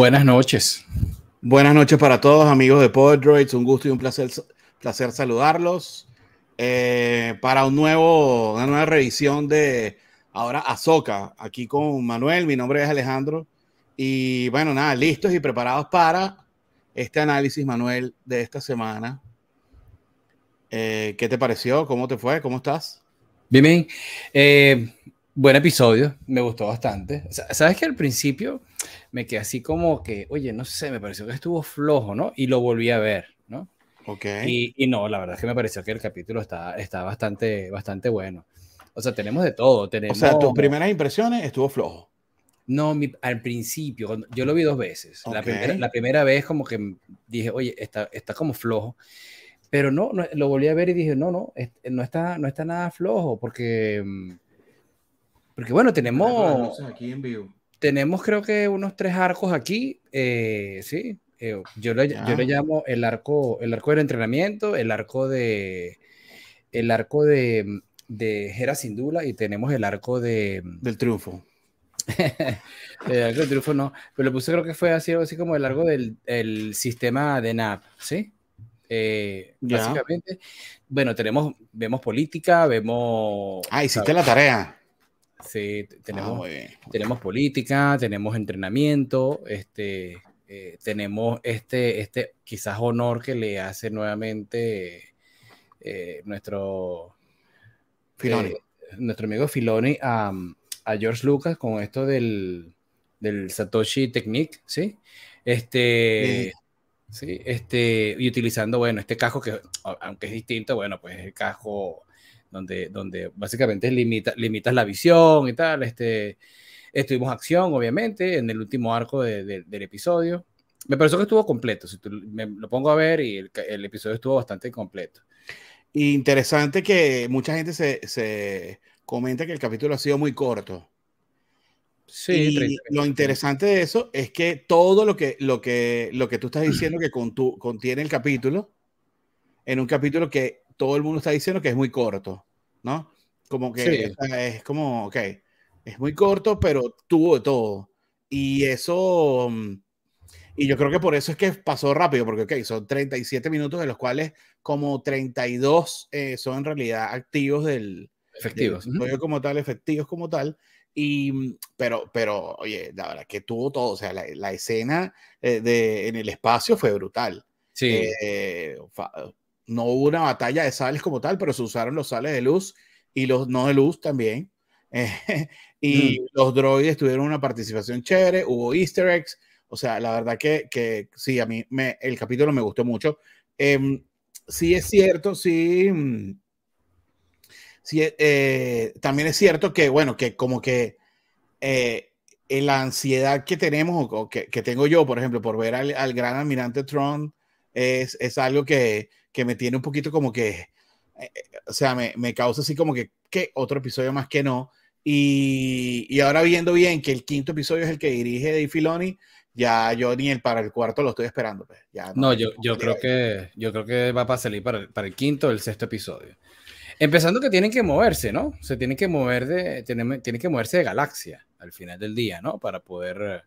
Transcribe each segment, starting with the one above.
Buenas noches. Buenas noches para todos, amigos de Podroids. Un gusto y un placer, placer saludarlos eh, para un nuevo, una nueva revisión de ahora Azoka, aquí con Manuel. Mi nombre es Alejandro. Y bueno, nada, listos y preparados para este análisis, Manuel, de esta semana. Eh, ¿Qué te pareció? ¿Cómo te fue? ¿Cómo estás? Bien, bien. Eh, buen episodio, me gustó bastante. Sabes que al principio me quedé así como que, oye, no sé, me pareció que estuvo flojo, ¿no? Y lo volví a ver, ¿no? Ok. Y, y no, la verdad es que me pareció que el capítulo está, está bastante, bastante bueno. O sea, tenemos de todo. Tenemos... O sea, tus primeras impresiones estuvo flojo. No, al principio, yo lo vi dos veces. La, primera, la, primera, vez como que dije, oye, está, está como flojo. Pero no, no, lo volví a ver y dije, no, no, no está, no está nada flojo, porque, mm, porque bueno, tenemos, aquí en vivo. tenemos creo que unos tres arcos aquí, eh, sí, eh, yo, le, yo le llamo el arco, el arco del entrenamiento, el arco de, el arco de, de Hera Sindula y tenemos el arco de, del triunfo. el arco del triunfo no, pero lo puse creo que fue así, así como el arco del el sistema de NAP, ¿sí? Eh, básicamente, bueno, tenemos, vemos política, vemos... Ah, hiciste la tarea. Sí, tenemos, ah, tenemos política, tenemos entrenamiento, este, eh, tenemos este, este quizás honor que le hace nuevamente eh, nuestro, nuestro amigo Filoni a, a, George Lucas con esto del, del Satoshi Technique, ¿sí? Este, Sí, este, y utilizando, bueno, este casco que, aunque es distinto, bueno, pues el casco donde, donde básicamente limita, limitas la visión y tal. Este, estuvimos acción, obviamente, en el último arco del episodio. Me pareció que estuvo completo. Si me lo pongo a ver y el, el, episodio estuvo bastante completo. Interesante que mucha gente se, se comenta que el capítulo ha sido muy corto. Sí, y lo interesante de eso es que todo lo que, lo que, lo que tú estás diciendo que con tu, contiene el capítulo, en un capítulo que todo el mundo está diciendo que es muy corto, ¿no? Como que es como, ok, es muy corto, pero tuvo de todo. Y eso, mm, y yo creo que por eso es que pasó rápido, porque, ok, son 37 minutos de los cuales como 32 eh, son en realidad activos del... Efectivos. como tal, efectivos como tal. Y, mm, pero, pero, oye, la verdad que tuvo todo, o sea, la, la escena eh, de, en el espacio fue brutal. Sí. Eh, no hubo una batalla de sales como tal, pero se usaron los sales de luz y los no de luz también. y mm. los droides tuvieron una participación chévere, hubo easter eggs, o sea, la verdad que, que sí, a mí me, el capítulo me gustó mucho. Eh, sí es cierto, sí mm, sí, eh, también es cierto que, bueno, que como que eh, la ansiedad que tenemos, o que, que, tengo yo, por ejemplo, por ver al, al gran almirante Tron, es, es algo que, que, me tiene un poquito como que, eh, o sea, me, me, causa así como que, ¿qué? Otro episodio más que no. Y, y, ahora viendo bien que el quinto episodio es el que dirige Dave Filoni, ya yo ni el para el cuarto lo estoy esperando. Pues. Ya, no, no yo, yo creo que yo creo que va a salir para el, para el quinto o el sexto episodio. Empezando que tienen que moverse, ¿no? Se tienen que mover de, tienen, tienen que moverse de galaxia al final del día, ¿no? Para poder,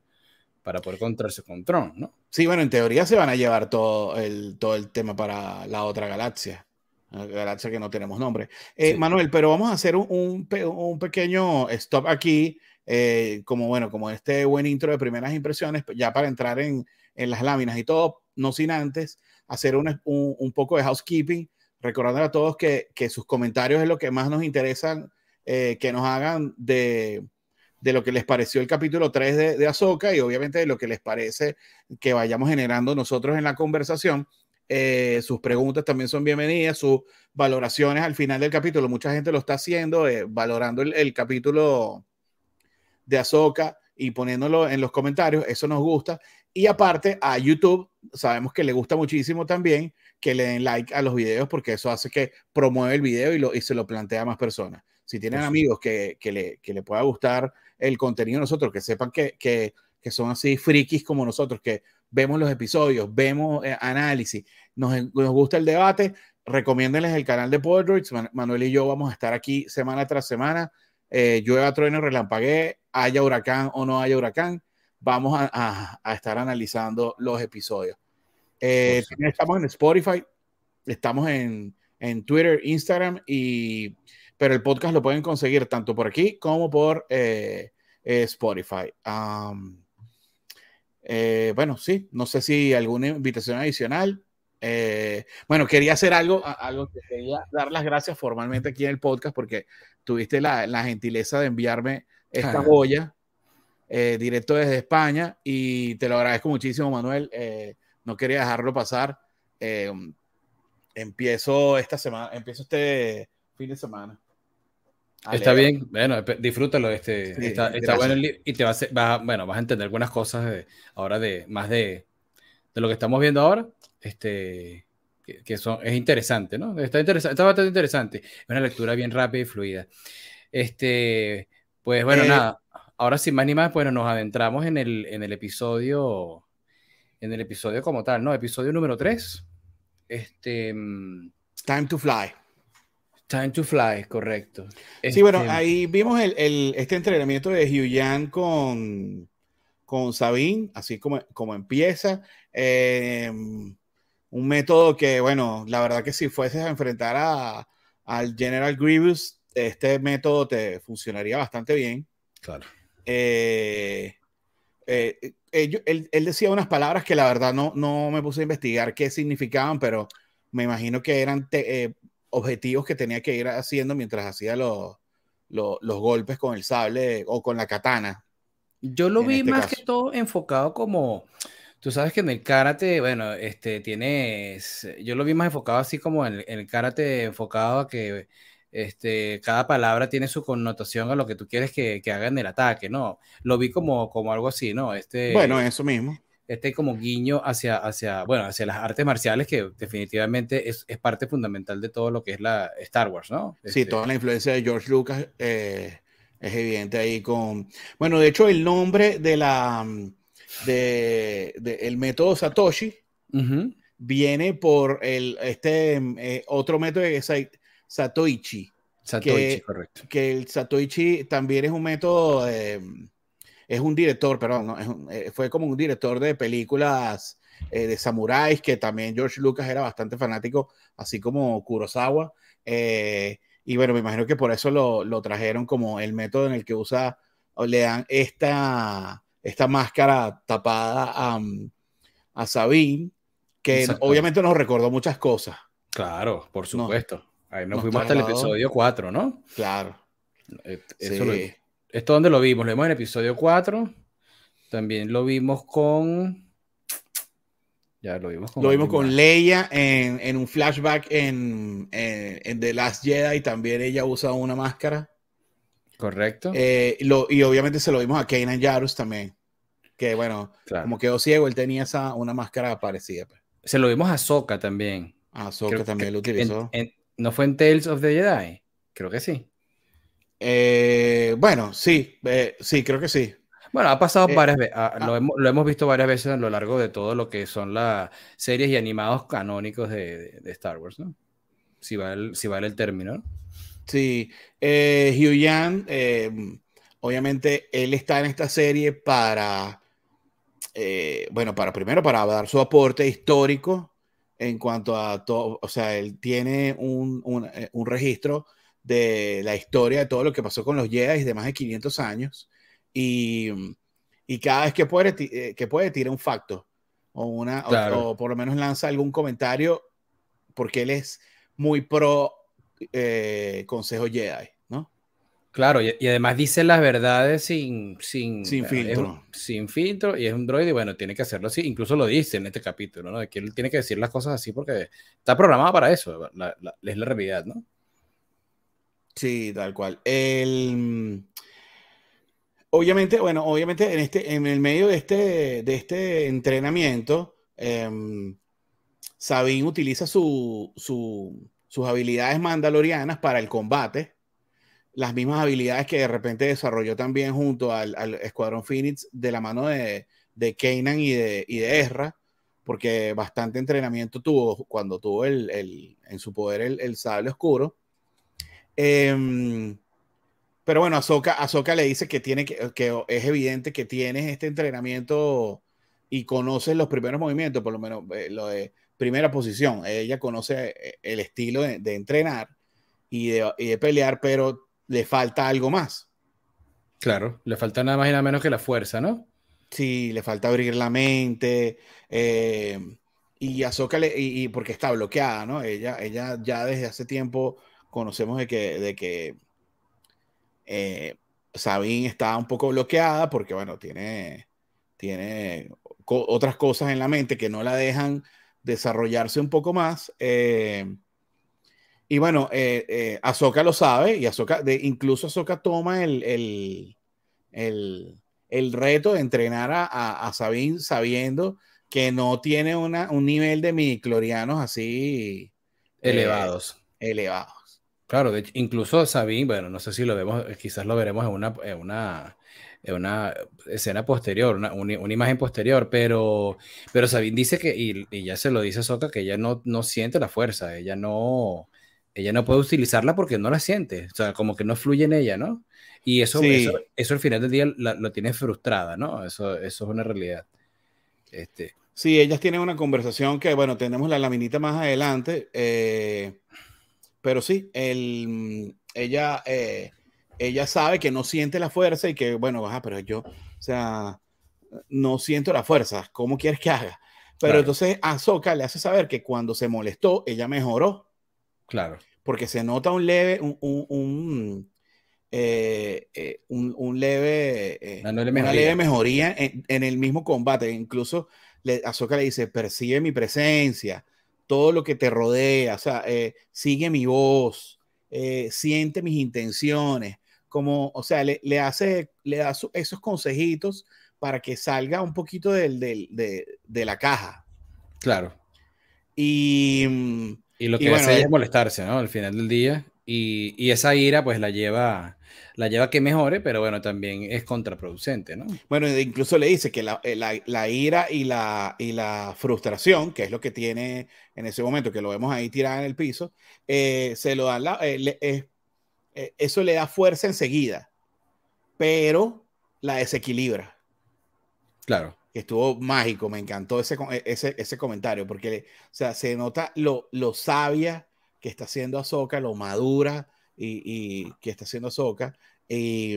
para poder encontrarse con Tron, ¿no? Sí, bueno, en teoría se van a llevar todo el, todo el tema para la otra galaxia. La galaxia que no tenemos nombre. Eh, Manuel, pero vamos a hacer un, un, un pequeño stop aquí, eh, como bueno, como este buen intro de primeras impresiones, ya para entrar en, en las láminas y todo, no sin antes hacer un, un poco de housekeeping recordando a todos que, que, sus comentarios es lo que más nos interesa eh, que nos hagan de, de, lo que les pareció el capítulo 3 de, de Azoka y obviamente de lo que les parece que vayamos generando nosotros en la conversación. Eh, sus preguntas también son bienvenidas, sus valoraciones al final del capítulo. Mucha gente lo está haciendo, eh, valorando el, el, capítulo de Azoka y poniéndolo en los comentarios. Eso nos gusta. Y aparte, a YouTube, sabemos que le gusta muchísimo también que le den like a los videos porque eso hace que promueve el video y, lo, y se lo plantea a más personas. Si tienen amigos que, que, le, que le pueda gustar el contenido de nosotros, que sepan que, que, que son así frikis como nosotros, que vemos los episodios, vemos eh, análisis, nos, nos, gusta el debate, recomiéndenles el canal de Podroids. Manuel y yo vamos a estar aquí semana tras semana. Eh, llueva, trueno, relampaguee, haya huracán o no haya huracán vamos a, estar analizando los episodios. Eh, estamos en Spotify, estamos en, Twitter, Instagram, y, pero el podcast lo pueden conseguir tanto por aquí como por eh, eh, Spotify. bueno, sí, no sé si alguna invitación adicional. bueno, quería hacer algo, algo que quería dar las gracias formalmente aquí en el podcast porque tuviste la, la gentileza de enviarme esta joya eh, directo desde España y te lo agradezco muchísimo, Manuel. Eh, no quería dejarlo pasar. Eh, empiezo esta semana, empiezo este fin de semana. Está bien, bueno, disfrútalo. Este, está, bueno y te vas a, bueno, vas a entender algunas cosas ahora de más de, de, lo que estamos viendo ahora. Este, que, son, es interesante, ¿no? Está, interesante, está bastante interesante. Es una lectura bien rápida y fluida. Este, pues bueno, nada ahora sin más ni más, bueno, nos adentramos en el, en el episodio, en el episodio como tal, ¿no? Episodio número 3. Este... Mm, Time to Fly. Time to Fly, correcto. Sí, bueno, este, ahí vimos el, este entrenamiento de Hugh con, con Sabine, así como, como empieza. Em, un método que, bueno, la verdad que si fueses a enfrentar a, al General Grievous, este método te funcionaría bastante bien. Claro. Eh, eh, él, decía unas palabras que la verdad no, no me puse a investigar qué significaban, pero me imagino que eran eh, objetivos que tenía que ir haciendo mientras hacía los, los, golpes con el sable o con la katana. Yo lo vi este más que todo enfocado como, tú sabes que en el karate, bueno, este, tienes, yo lo vi más enfocado así como en, en el karate enfocado a que este, cada palabra tiene su connotación a lo que tú quieres que, que haga en el ataque, ¿no? Lo vi como, como algo así, ¿no? Este, bueno, eso mismo. Este como guiño hacia, hacia, bueno, hacia las artes marciales que definitivamente es, es parte fundamental de todo lo que es la Star Wars, ¿no? sí, este toda la influencia de George Lucas eh, es evidente ahí con... Bueno, de hecho el nombre de la... De, el método Satoshi viene por el, este eh, otro método que es Satoichi. Satoichi, correcto. Que el Satoichi también es un método, es un director, perdón, eh, fue como un director de películas eh, de samuráis, que también George Lucas era bastante fanático, así como Kurosawa. Eh, y bueno, me imagino que por eso lo, trajeron como el método en el que usa, o le dan esta, esta máscara tapada a, a Sabine, que obviamente nos recordó muchas cosas. Claro, por supuesto. Ahí nos, fuimos hasta el episodio 4, ¿no? Claro. Eso ¿Esto dónde lo vimos? Lo vimos en el episodio 4. También lo vimos con. Ya lo vimos con. Lo vimos con Leia en, un flashback en, en, The Last Jedi. También ella usa una máscara. Correcto. Eh, y obviamente se lo vimos a Kanan Jarus también. Que bueno, como quedó ciego, él tenía esa, una máscara parecida. Pues. Se lo vimos a Soka también. A Soka también lo utilizó. ¿No fue en Tales of the Jedi? Creo que sí. Eh, bueno, sí, eh, sí, creo que sí. Bueno, ha pasado eh, varias veces, ah, lo, hemos, visto varias veces a lo largo de todo lo que son las series y animados canónicos de, Star Wars, ¿no? Si vale, si vale el término. Sí, Hugh Yan, obviamente él está en esta serie para, bueno, para primero para dar su aporte histórico en cuanto a todo, o sea, él tiene un, un, eh, un, registro de la historia de todo lo que pasó con los Jedi de más de 500 años y, y cada vez que puede, eh, que puede tira un facto o, una, o, por lo menos lanza algún comentario porque él es muy pro eh, Consejo Jedi. Claro, y, además dice las verdades sin, sin, sin filtro. sin filtro, y es un droide, y bueno, tiene que hacerlo así. Incluso lo dice en este capítulo, ¿no? Que él tiene que decir las cosas así porque está programado para eso, es la realidad, ¿no? Sí, tal cual. El, obviamente, bueno, obviamente en, este, en el medio de este, de este entrenamiento, eh, Sabine utiliza su, su, sus habilidades mandalorianas para el combate las mismas habilidades que de repente desarrolló también junto al, Escuadrón Phoenix de la mano de, de y de, y de Ezra, porque bastante entrenamiento tuvo cuando tuvo el, en su poder el, sable oscuro. Em, Pero bueno, Ahsoka, Ahsoka le dice que, tiene que, que es evidente que tienes este entrenamiento y conoces los primeros movimientos, por lo menos eh, lo de primera posición. Ella conoce eh, el estilo de, entrenar y de, y de, pelear, pero le falta algo más. Claro, le falta nada más y nada menos que la fuerza, ¿no? Sí, le falta abrir la mente. Eh, y Ahsoka, le, y, porque está bloqueada, ¿no? Ella, ella ya desde hace tiempo conocemos de que, de que eh, Sabine está un poco bloqueada porque, bueno, tiene, tiene otras cosas en la mente que no la dejan desarrollarse un poco más. Eh, y bueno, eh, eh, Ahsoka lo sabe y Ahsoka, de, incluso Ahsoka toma el, el, el, el, reto de entrenar a, a, Sabine sabiendo que no tiene una, un nivel de midiclorianos así elevados. elevados. Claro, de incluso Sabine, bueno, no sé si lo vemos, quizás lo veremos en una, en una, en una escena posterior, una, una, imagen posterior, pero, pero Sabine dice que, y, y ya se lo dice Soka, que ella no, no siente la fuerza, ella no, ella no puede utilizarla porque no la siente, o sea, como que no fluye en ella, ¿no? Y eso, eso, eso, al final del día lo tiene frustrada, ¿no? Eso, eso es una realidad. Este. Sí, ellas tienen una conversación que, bueno, tenemos la laminita más adelante. Eh, pero sí, el, ella, eh, ella sabe que no siente la fuerza y que, bueno, baja, pero yo, o sea, no siento la fuerza, ¿cómo quieres que haga? Pero entonces a Soka le hace saber que cuando se molestó, ella mejoró. Claro. Porque se nota un leve, un, un, un, eh, eh, un leve, una, leve mejoría en, en, el mismo combate. Incluso le, Ahsoka le dice, percibe mi presencia, todo lo que te rodea, o sea, eh, sigue mi voz, eh, siente mis intenciones, como, o sea, le, le hace, le da esos consejitos para que salga un poquito del, del, de, de, la caja. Claro. Y, mm, y lo que y hace es molestarse, ¿no? Al final del día. Y, y, esa ira, pues la lleva la lleva a que mejore, pero bueno, también es contraproducente, ¿no? Bueno, incluso le dice que la, eh, la, la, ira y la, y la frustración, que es lo que tiene en ese momento, que lo vemos ahí tirada en el piso, eh, se lo da, la, eh, eso le da fuerza enseguida, pero la desequilibra. Claro. Estuvo mágico, me encantó ese, ese, ese comentario, porque o sea, se nota lo, lo sabia que está haciendo Azoka, lo madura y, que está haciendo Soca. Y,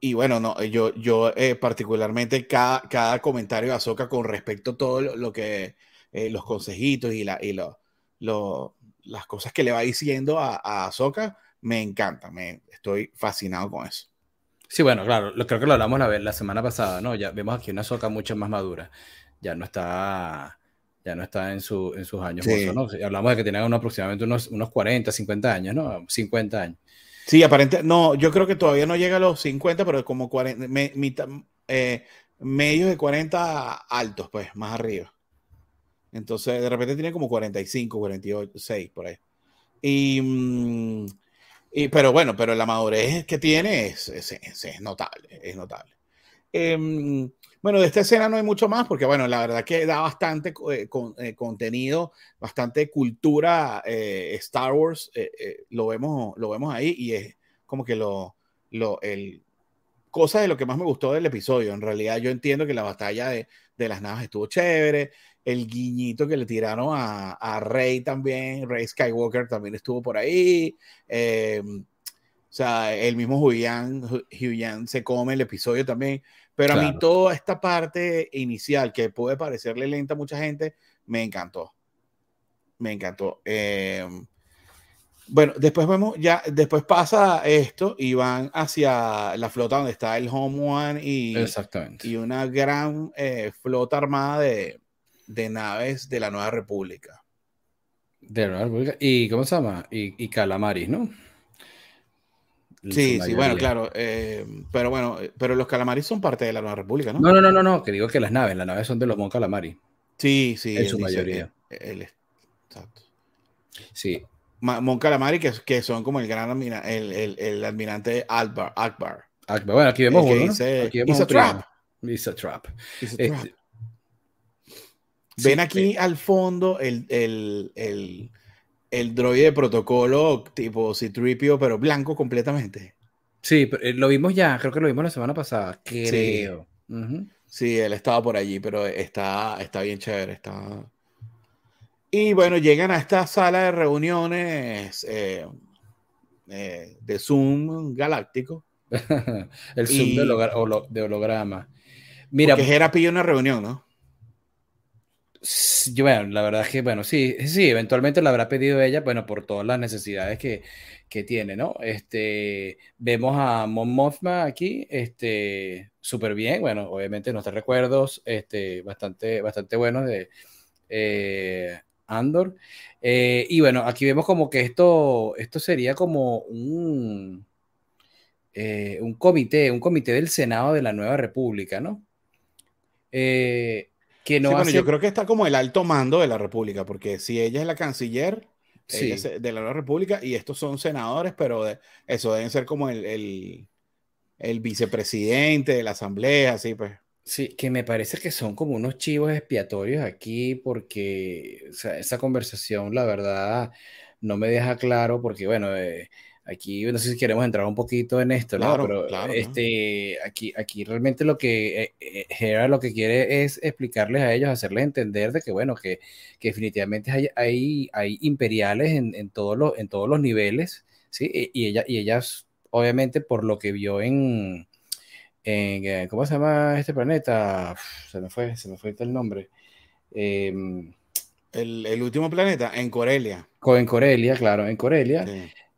y bueno, no, yo, yo eh, particularmente cada, cada comentario de Azoka con respecto a todo lo, que eh, los consejitos y, la, y lo, lo, las cosas que le va diciendo a, Azoka, me encanta, me estoy fascinado con eso. Sí, bueno, claro, lo, creo que lo hablamos la, la semana pasada, ¿no? Ya vemos aquí una Soca mucho más madura. Ya no está ya no está en, su, en sus años. ¿no? Hablamos de que tenían aproximadamente unos, unos 40, 50 años, ¿no? 50 años. Sí, aparentemente, no, yo creo que todavía no llega a los 50, pero como 40, me, eh, medios de 40 altos, pues, más arriba. Entonces, de repente tiene como 45, 48, 6 por ahí. Y, mm, y pero bueno, pero la madurez que tiene es, es, es notable, es notable. Eh, bueno, de esta escena no hay mucho más porque, bueno, la verdad que da bastante eh, eh, contenido, bastante cultura eh, Star Wars, lo, vemos, lo vemos ahí y es como que lo, lo, el, cosa de lo que más me gustó del episodio. En realidad yo entiendo que la batalla de, de las naves estuvo chévere, el guiñito que le tiraron a, a Rey también, Rey Skywalker también estuvo por ahí. Em, o sea, el mismo Huyan se come el episodio también. Pero a mí toda esta parte inicial que puede parecerle lenta a mucha gente, me encantó. Me encantó. Em, bueno, después vemos, ya, después pasa esto y van hacia la flota donde está el Home One y, Exactamente. y una gran eh, flota armada de, de, naves de la Nueva República. De la Nueva República. ¿Y cómo se llama? Y, y Calamaris, ¿no? Sí, sí, bueno, claro. Eh, pero bueno, eh, pero los calamaris son parte de la Nueva República, ¿no? No, no, no, no, no que digo que las naves, las naves son de los Mon Calamari. Sí, sí. En su mayoría. exacto. Sí. Mon Calamari, que, que son como el gran el, el, el almirante Akbar. Akbar. Akbar. Bueno, aquí vemos uno. Dice, aquí vemos It's a trap. It's a trap. It's a trap. Este, Ven aquí sí, al fondo el, el, el el droide de protocolo tipo Citripio, pero blanco completamente. Sí, eh, lo vimos ya, creo que lo vimos la semana pasada, creo. Sí, él estaba por allí, pero está, está bien chévere, está... Y bueno, llegan a esta sala de reuniones eh, eh, de Zoom galáctico. el Zoom de, holograma. Mira, porque era pide una reunión, ¿no? Yo, bueno, la verdad es que, bueno, sí, sí, eventualmente la habrá pedido ella, bueno, por todas las necesidades que, que tiene, ¿no? Este, vemos a Mon Mothma aquí, este, súper bien, bueno, obviamente nuestros recuerdos, este, bastante, bastante buenos de eh, Andor. Eh, y bueno, aquí vemos como que esto, esto sería como un, eh, un comité, un comité del Senado de la Nueva República, ¿no? Que no bueno, yo creo que está como el alto mando de la República, porque si ella es la canciller, de la Nueva República y estos son senadores, pero eso deben ser como el, el, vicepresidente de la asamblea, así pues. Sí, que me parece que son como unos chivos expiatorios aquí porque esa conversación, la verdad, no me deja claro porque, bueno, eh, aquí no sé si queremos entrar un poquito en esto, ¿no? Pero este, aquí, aquí realmente lo que eh, eh lo que quiere es explicarles a ellos, hacerles entender de que, bueno, que, que definitivamente hay, hay, hay imperiales en, en, todos los, en todos los niveles, ¿sí? Y, ella, y ellas, obviamente, por lo que vio en, en eh, ¿cómo se llama este planeta? se me fue, se me fue el nombre. Em, el, el, último planeta, en Corelia. En Corelia, claro, en Corelia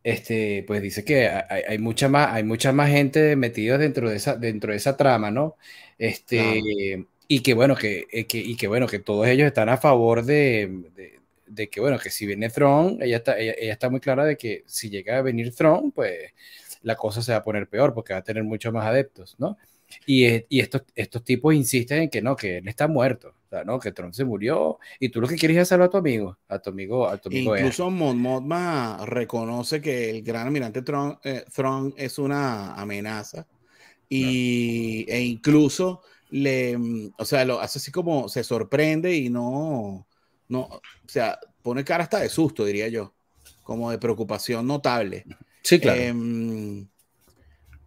este, pues dice que hay, mucha más, hay mucha más gente metida dentro de esa, dentro de esa trama, ¿no? Este, y que bueno, que, eh, que, y que bueno, que todos ellos están a favor de, de, que bueno, que si viene Throne, ella está, ella, está muy clara de que si llega a venir Throne, pues la cosa se va a poner peor porque va a tener muchos más adeptos, ¿no? Y, eh, y estos, estos tipos insisten en que no, que él está muerto, ¿no? Que Tron se murió y tú lo que quieres es salvar a tu amigo, a tu amigo, a tu amigo. Incluso Mon reconoce que el gran almirante Tron, eh, es una amenaza y, e incluso le, o sea, lo hace así como se sorprende y no, no, o sea, pone cara hasta de susto, diría yo, como de preocupación notable. Sí, claro. Em,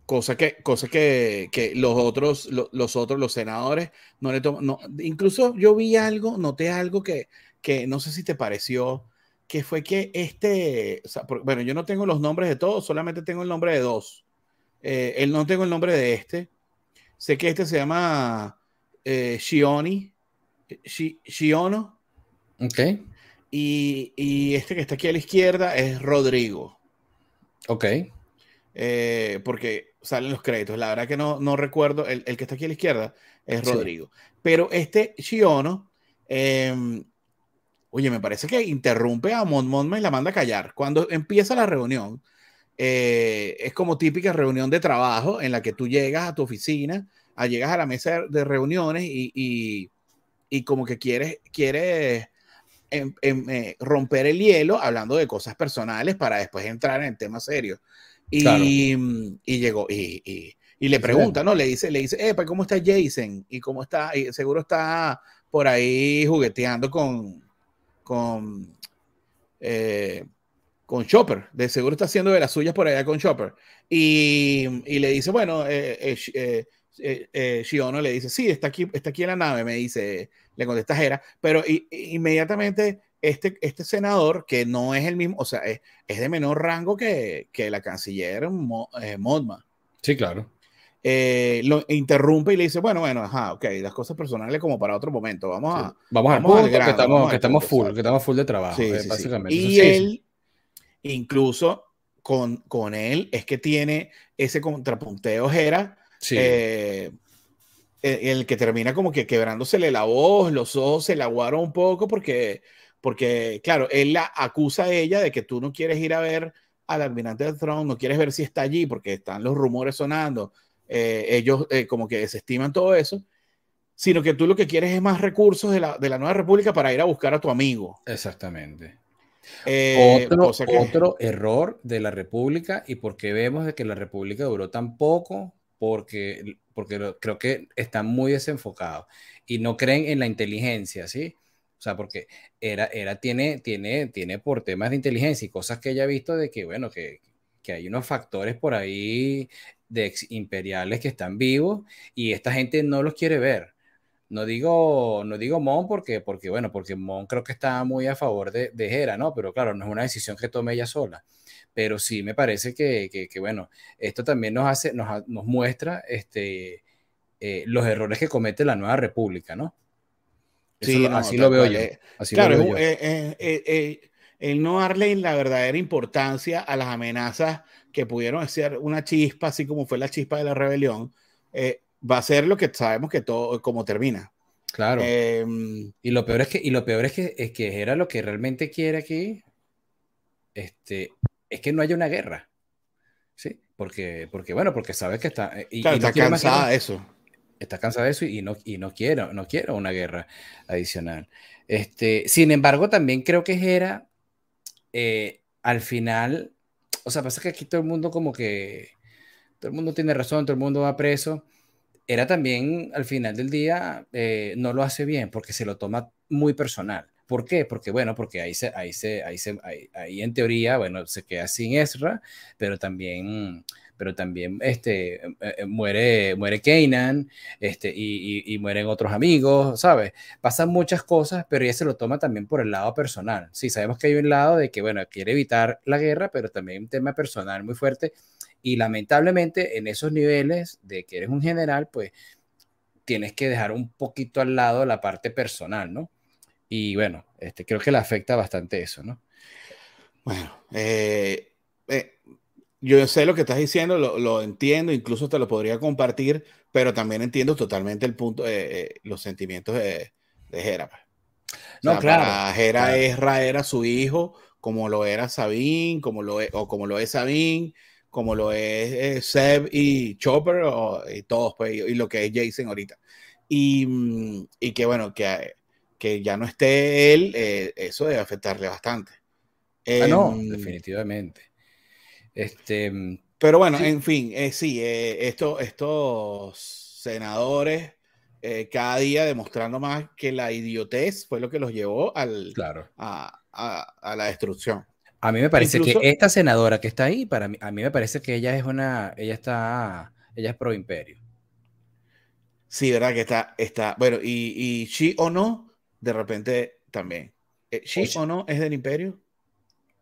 cosa que, cosa que, que los otros, los otros, los senadores, no le toman. No, incluso yo vi algo, noté algo que, que no sé si te pareció, que fue que este, bueno, yo no tengo los nombres de todos, solamente tengo el nombre de dos. Eh, él no tengo el nombre de este. Sé que este se llama eh, Shioni, Shiono. Ok. Y, y, este que está aquí a la izquierda es Rodrigo. Ok. Eh, porque salen los créditos. La verdad que no, no recuerdo, el, el que está aquí a la izquierda es Rodrigo. Pero este Shiono, em, oye, me parece que interrumpe a Mon Monma y la manda a callar. Cuando empieza la reunión, eh, es como típica reunión de trabajo en la que tú llegas a tu oficina, a, llegas a la mesa de reuniones y, y, y como que quieres, quieres em, em, eh, romper el hielo hablando de cosas personales para después entrar en temas serios. Y, y llegó, y, y, le pregunta, ¿no? Le dice, le dice, eh, ¿cómo está Jason? Y cómo está, y seguro está por ahí jugueteando con, con, eh, con Chopper. De seguro está haciendo de las suyas por allá con Chopper. Y, y le dice, bueno, eh, eh, eh Shiono le dice, sí, está aquí, está aquí en la nave, me dice, le contesta Jera, pero inmediatamente este, este senador, que no es el mismo, o sea, es, de menor rango que, que la canciller eh, Modma. Sí, claro. Eh, lo interrumpe y le dice, bueno, bueno, ajá, ok, las cosas personales como para otro momento, vamos a... Vamos, a punto, que estamos, que estamos full, que estamos full de trabajo, sí, eh, básicamente. Y él, incluso con, con él, es que tiene ese contrapunteo Jera, el que termina como que quebrándosele la voz, los ojos se le aguaron un poco porque porque, claro, él la acusa a ella de que tú no quieres ir a ver al almirante del Throne, no quieres ver si está allí porque están los rumores sonando, eh, ellos eh, como que desestiman todo eso, sino que tú lo que quieres es más recursos de la, de la Nueva República para ir a buscar a tu amigo. Exactamente. Eh, otro, otro error de la República y por qué vemos de que la República duró tan poco, porque, porque creo que están muy desenfocados y no creen en la inteligencia, ¿sí? Sea, porque era, era, tiene, tiene, tiene por temas de inteligencia y cosas que ella ha visto de que, bueno, que, que hay unos factores por ahí de ex imperiales que están vivos y esta gente no los quiere ver. No digo, no digo Mon porque, porque, bueno, porque Mon creo que está muy a favor de, de Hera, ¿no? Pero claro, no es una decisión que tome ella sola. Pero sí me parece que, que, bueno, esto también nos hace, nos, nos muestra este, eh, los errores que comete la nueva república, ¿no? Sí, así lo veo yo. claro, el no darle la verdadera importancia a las amenazas que pudieron ser una chispa, así como fue la chispa de la rebelión, eh, va a ser lo que sabemos que todo, como termina. Claro. Em, y lo peor es que, y lo peor es que, es que era lo que realmente quiere aquí, este, es que no haya una guerra. Sí, porque, porque bueno, porque sabes que está. Eh, y, está cansada de eso. Está cansada de eso y no, y no quiero, no quiero una guerra adicional. Este, sin embargo, también creo que era eh, al final, o sea, pasa que aquí todo el mundo como que, todo el mundo tiene razón, todo el mundo va preso. Era también, al final del día, eh, no lo hace bien porque se lo toma muy personal. ¿Por qué? Porque, bueno, porque ahí, se, ahí, se, ahí, se, ahí, en teoría, bueno, se queda sin Ezra, pero también pero también este, eh, eh, muere, muere Kanan este, y, y, mueren otros amigos, ¿sabes? Pasan muchas cosas, pero ella se lo toma también por el lado personal. Sí, sabemos que hay un lado de que, bueno, quiere evitar la guerra, pero también un tema personal muy fuerte. Y lamentablemente en esos niveles de que eres un general, pues tienes que dejar un poquito al lado la parte personal, ¿no? Y bueno, este, creo que le afecta bastante eso, ¿no? Bueno, eh, eh yo sé lo que estás diciendo, lo, entiendo, incluso te lo podría compartir, pero también entiendo totalmente el punto, eh, los sentimientos de, de Jera. Pues. No, claro. Para Jera era su hijo, como lo era Sabine, como lo es, o como lo es Sabine, como lo es eh, Seb y Chopper, y todos, pues, y, lo que es Jason ahorita. Y, mm, y que bueno, que, que ya no esté él, eh, eso debe afectarle bastante. Ah, no, em, definitivamente. Este, Pero bueno, en fin, eh, sí, eh, estos senadores eh, cada día demostrando más que la idiotez fue lo que los llevó al, claro. a, a, la destrucción. A mí me parece que esta senadora que está ahí, para mí, a mí me parece que ella es una, ella está, ella es pro imperio. Sí, verdad que está, está, bueno, y, y sí o no, de repente también. ¿Sí o, no es del imperio?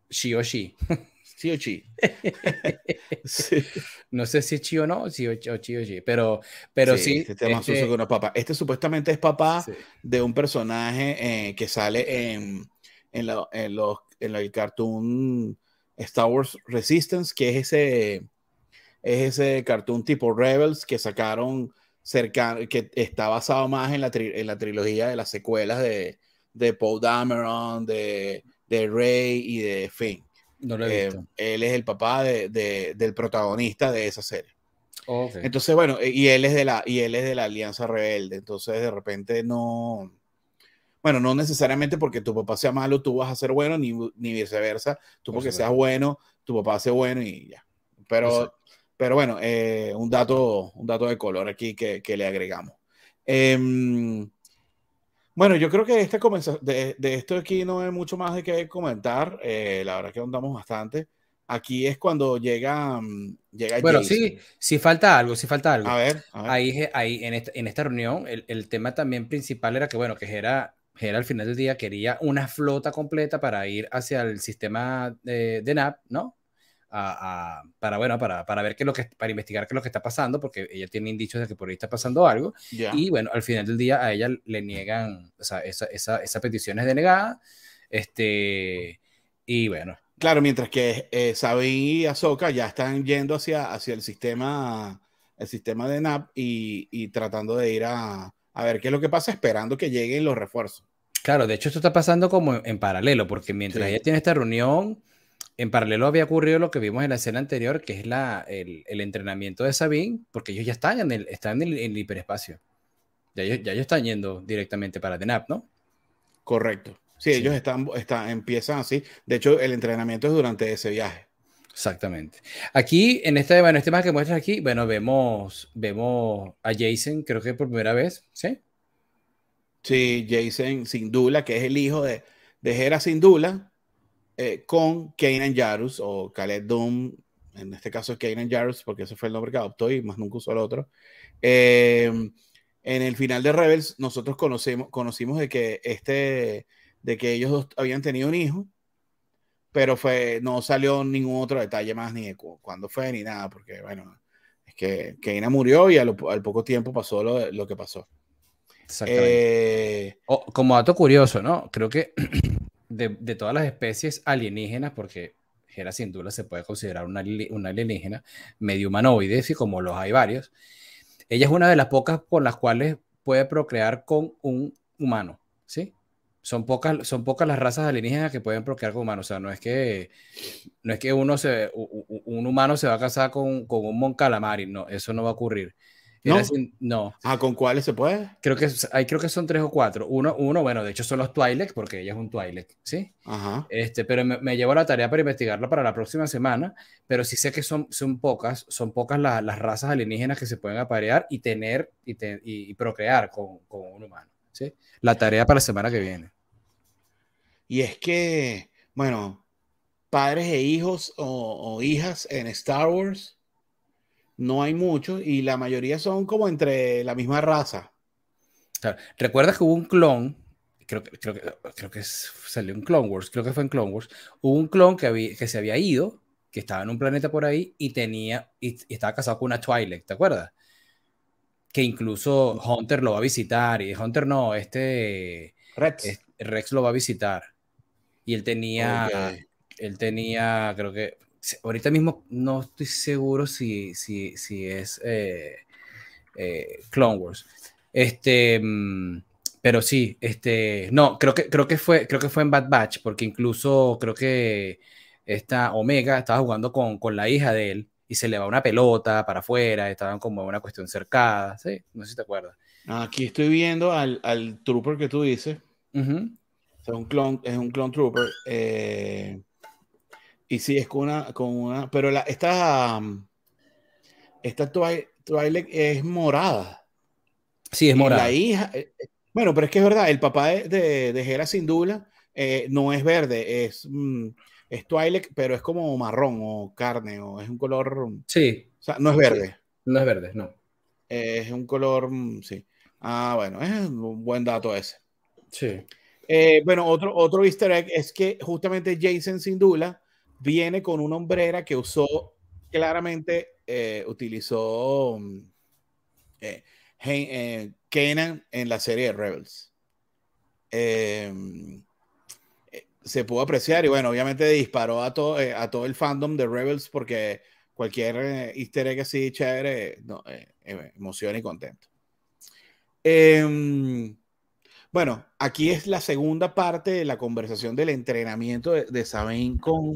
Sí o sí. Sí o chi. No sé si es chi o no, sí o chi o chi, pero, pero sí. este, este, este, supuestamente es papá de un personaje eh, que sale en, en, los, en el cartoon Star Wars Resistance, que es ese, es ese cartoon tipo Rebels que sacaron cercano, que está basado más en la, en la trilogía de las secuelas de, de Paul Dameron, de, de Rey y de Finn. No lo he eh, él es el papá de, del protagonista de esa serie. Entonces, bueno, eh, y él es de la y él es de la Alianza Rebelde. Entonces, de repente no. Bueno, no necesariamente porque tu papá sea malo, tú vas a ser bueno, ni, ni viceversa. Tú porque seas bueno, tu papá sea bueno y ya. Pero, pero bueno, eh, un, dato, un dato de color aquí que, que le agregamos. Eh, bueno, yo creo que este de, de, esto aquí no hay mucho más de qué comentar. Eh, la verdad que andamos bastante. Aquí es cuando llega, mm, llega Bueno, sí, sí falta algo, sí falta algo. A ver, Ahí, ahí en, esta, en esta reunión, el, el, tema también principal era que, bueno, que era, era al final del día quería una flota completa para ir hacia el sistema de, de NAP, ¿no? Para, bueno, para, para, ver qué es lo que, para investigar qué es lo que está pasando, porque ella tiene indicios de que por ahí está pasando algo. Y bueno, al final del día a ella le niegan, o sea, esa, esa, esa petición es denegada. Este, y bueno. Claro, mientras que eh, y Ahsoka ya están yendo hacia, hacia el sistema, el sistema de NAP y, y tratando de ir a, a ver qué es lo que pasa, esperando que lleguen los refuerzos. Claro, de hecho esto está pasando como en, paralelo, porque mientras ella tiene esta reunión, en paralelo había ocurrido lo que vimos en la escena anterior, que es la, el, el, entrenamiento de Sabine, porque ellos ya están en el, están en el, hiperespacio. Ya ellos, ya ellos están yendo directamente para DENAP, ¿no? Correcto. Sí, ellos están, están, empiezan así. De hecho, el entrenamiento es durante ese viaje. Exactamente. Aquí, en este, bueno, este más que muestras aquí, bueno, vemos, vemos a Jason, creo que por primera vez, ¿sí? Sí, Jason Sindula, que es el hijo de, de Hera Sindula, eh, con Kanan Jarus o Khaled Doom, en este caso es Kanan Jarus, porque ese fue el nombre que adoptó y más nunca usó el otro. Eh, en el final de Rebels, nosotros conocimos, conocimos de que este, de que ellos dos habían tenido un hijo, pero fue, no salió ningún otro detalle más, ni de cuándo fue, ni nada, porque bueno, es que Kanan murió y al poco tiempo pasó lo, lo que pasó. Exactamente. Eh, como dato curioso, ¿no? Creo que de, todas las especies alienígenas, porque Gera sin duda se puede considerar una, alienígena medio humanoide, y como los hay varios, ella es una de las pocas por las cuales puede procrear con un humano, ¿sí? Son pocas, son pocas las razas alienígenas que pueden procrear con humanos. O sea, no es que, no es que uno se, un humano se va a casar con, con un mon calamari, no, eso no va a ocurrir. ¿No? no. Ah, ¿con cuáles se puede? Creo que, hay, creo que son tres o cuatro. Uno, uno, bueno, de hecho son los Twi'lek, porque ella es un Twi'lek, ¿sí? Ajá. Este, pero me, me llevo la tarea para investigarla para la próxima semana, pero sí sé que son, son pocas, son pocas las, las razas alienígenas que se pueden aparear y tener y, y, procrear con, con, un humano, ¿sí? La tarea para la semana que viene. Y es que, bueno, padres e hijos o, o hijas en Star Wars no hay muchos y la mayoría son como entre la misma raza. ¿Recuerdas que hubo un clon? Creo, creo, creo que salió en Clone Wars, creo que fue en Clone Wars. Hubo un clon que, había, que se había ido, que estaba en un planeta por ahí y tenía y, estaba casado con una Twilight, ¿te acuerdas? Que incluso Hunter lo va a visitar y Hunter no, este Rex, Rex lo va a visitar. Y él tenía, él tenía, creo que ahorita mismo no estoy seguro si, si, si es eh, eh, Clone Wars. Este, mm, pero sí, este, no, creo que, creo que fue, creo que fue en Bad Batch, porque incluso creo que esta Omega estaba jugando con, con la hija de él y se le va una pelota para afuera, estaban como una cuestión cercada, ¿sí? No sé si te acuerdas. Aquí estoy viendo al, al trooper que tú dices. es un clone, es un clone trooper. Eh, y sí, es con una, con una pero la, esta, esta Twilight es morada. Sí, es morada. la hija, eh, eh, bueno, pero es que es verdad, el papá de, de, de Hera Sindula eh, no es verde, es, mm, es Twilight, pero es como marrón o carne, o es un color. Sí. O sea, no es verde. No es verde, no. es un color, mm, sí. Ah, bueno, es un buen dato ese. Sí. bueno, otro, otro easter egg es que justamente Jason Sindula viene con una hombrera que usó claramente, eh, utilizó mm, eh, eh, en la serie de Rebels. Em, se pudo apreciar y bueno, obviamente disparó a todo, a todo el fandom de Rebels porque cualquier easter egg así chévere, no, emociona y contento. Em, bueno, aquí es la segunda parte de la conversación del entrenamiento de, de Sabine con,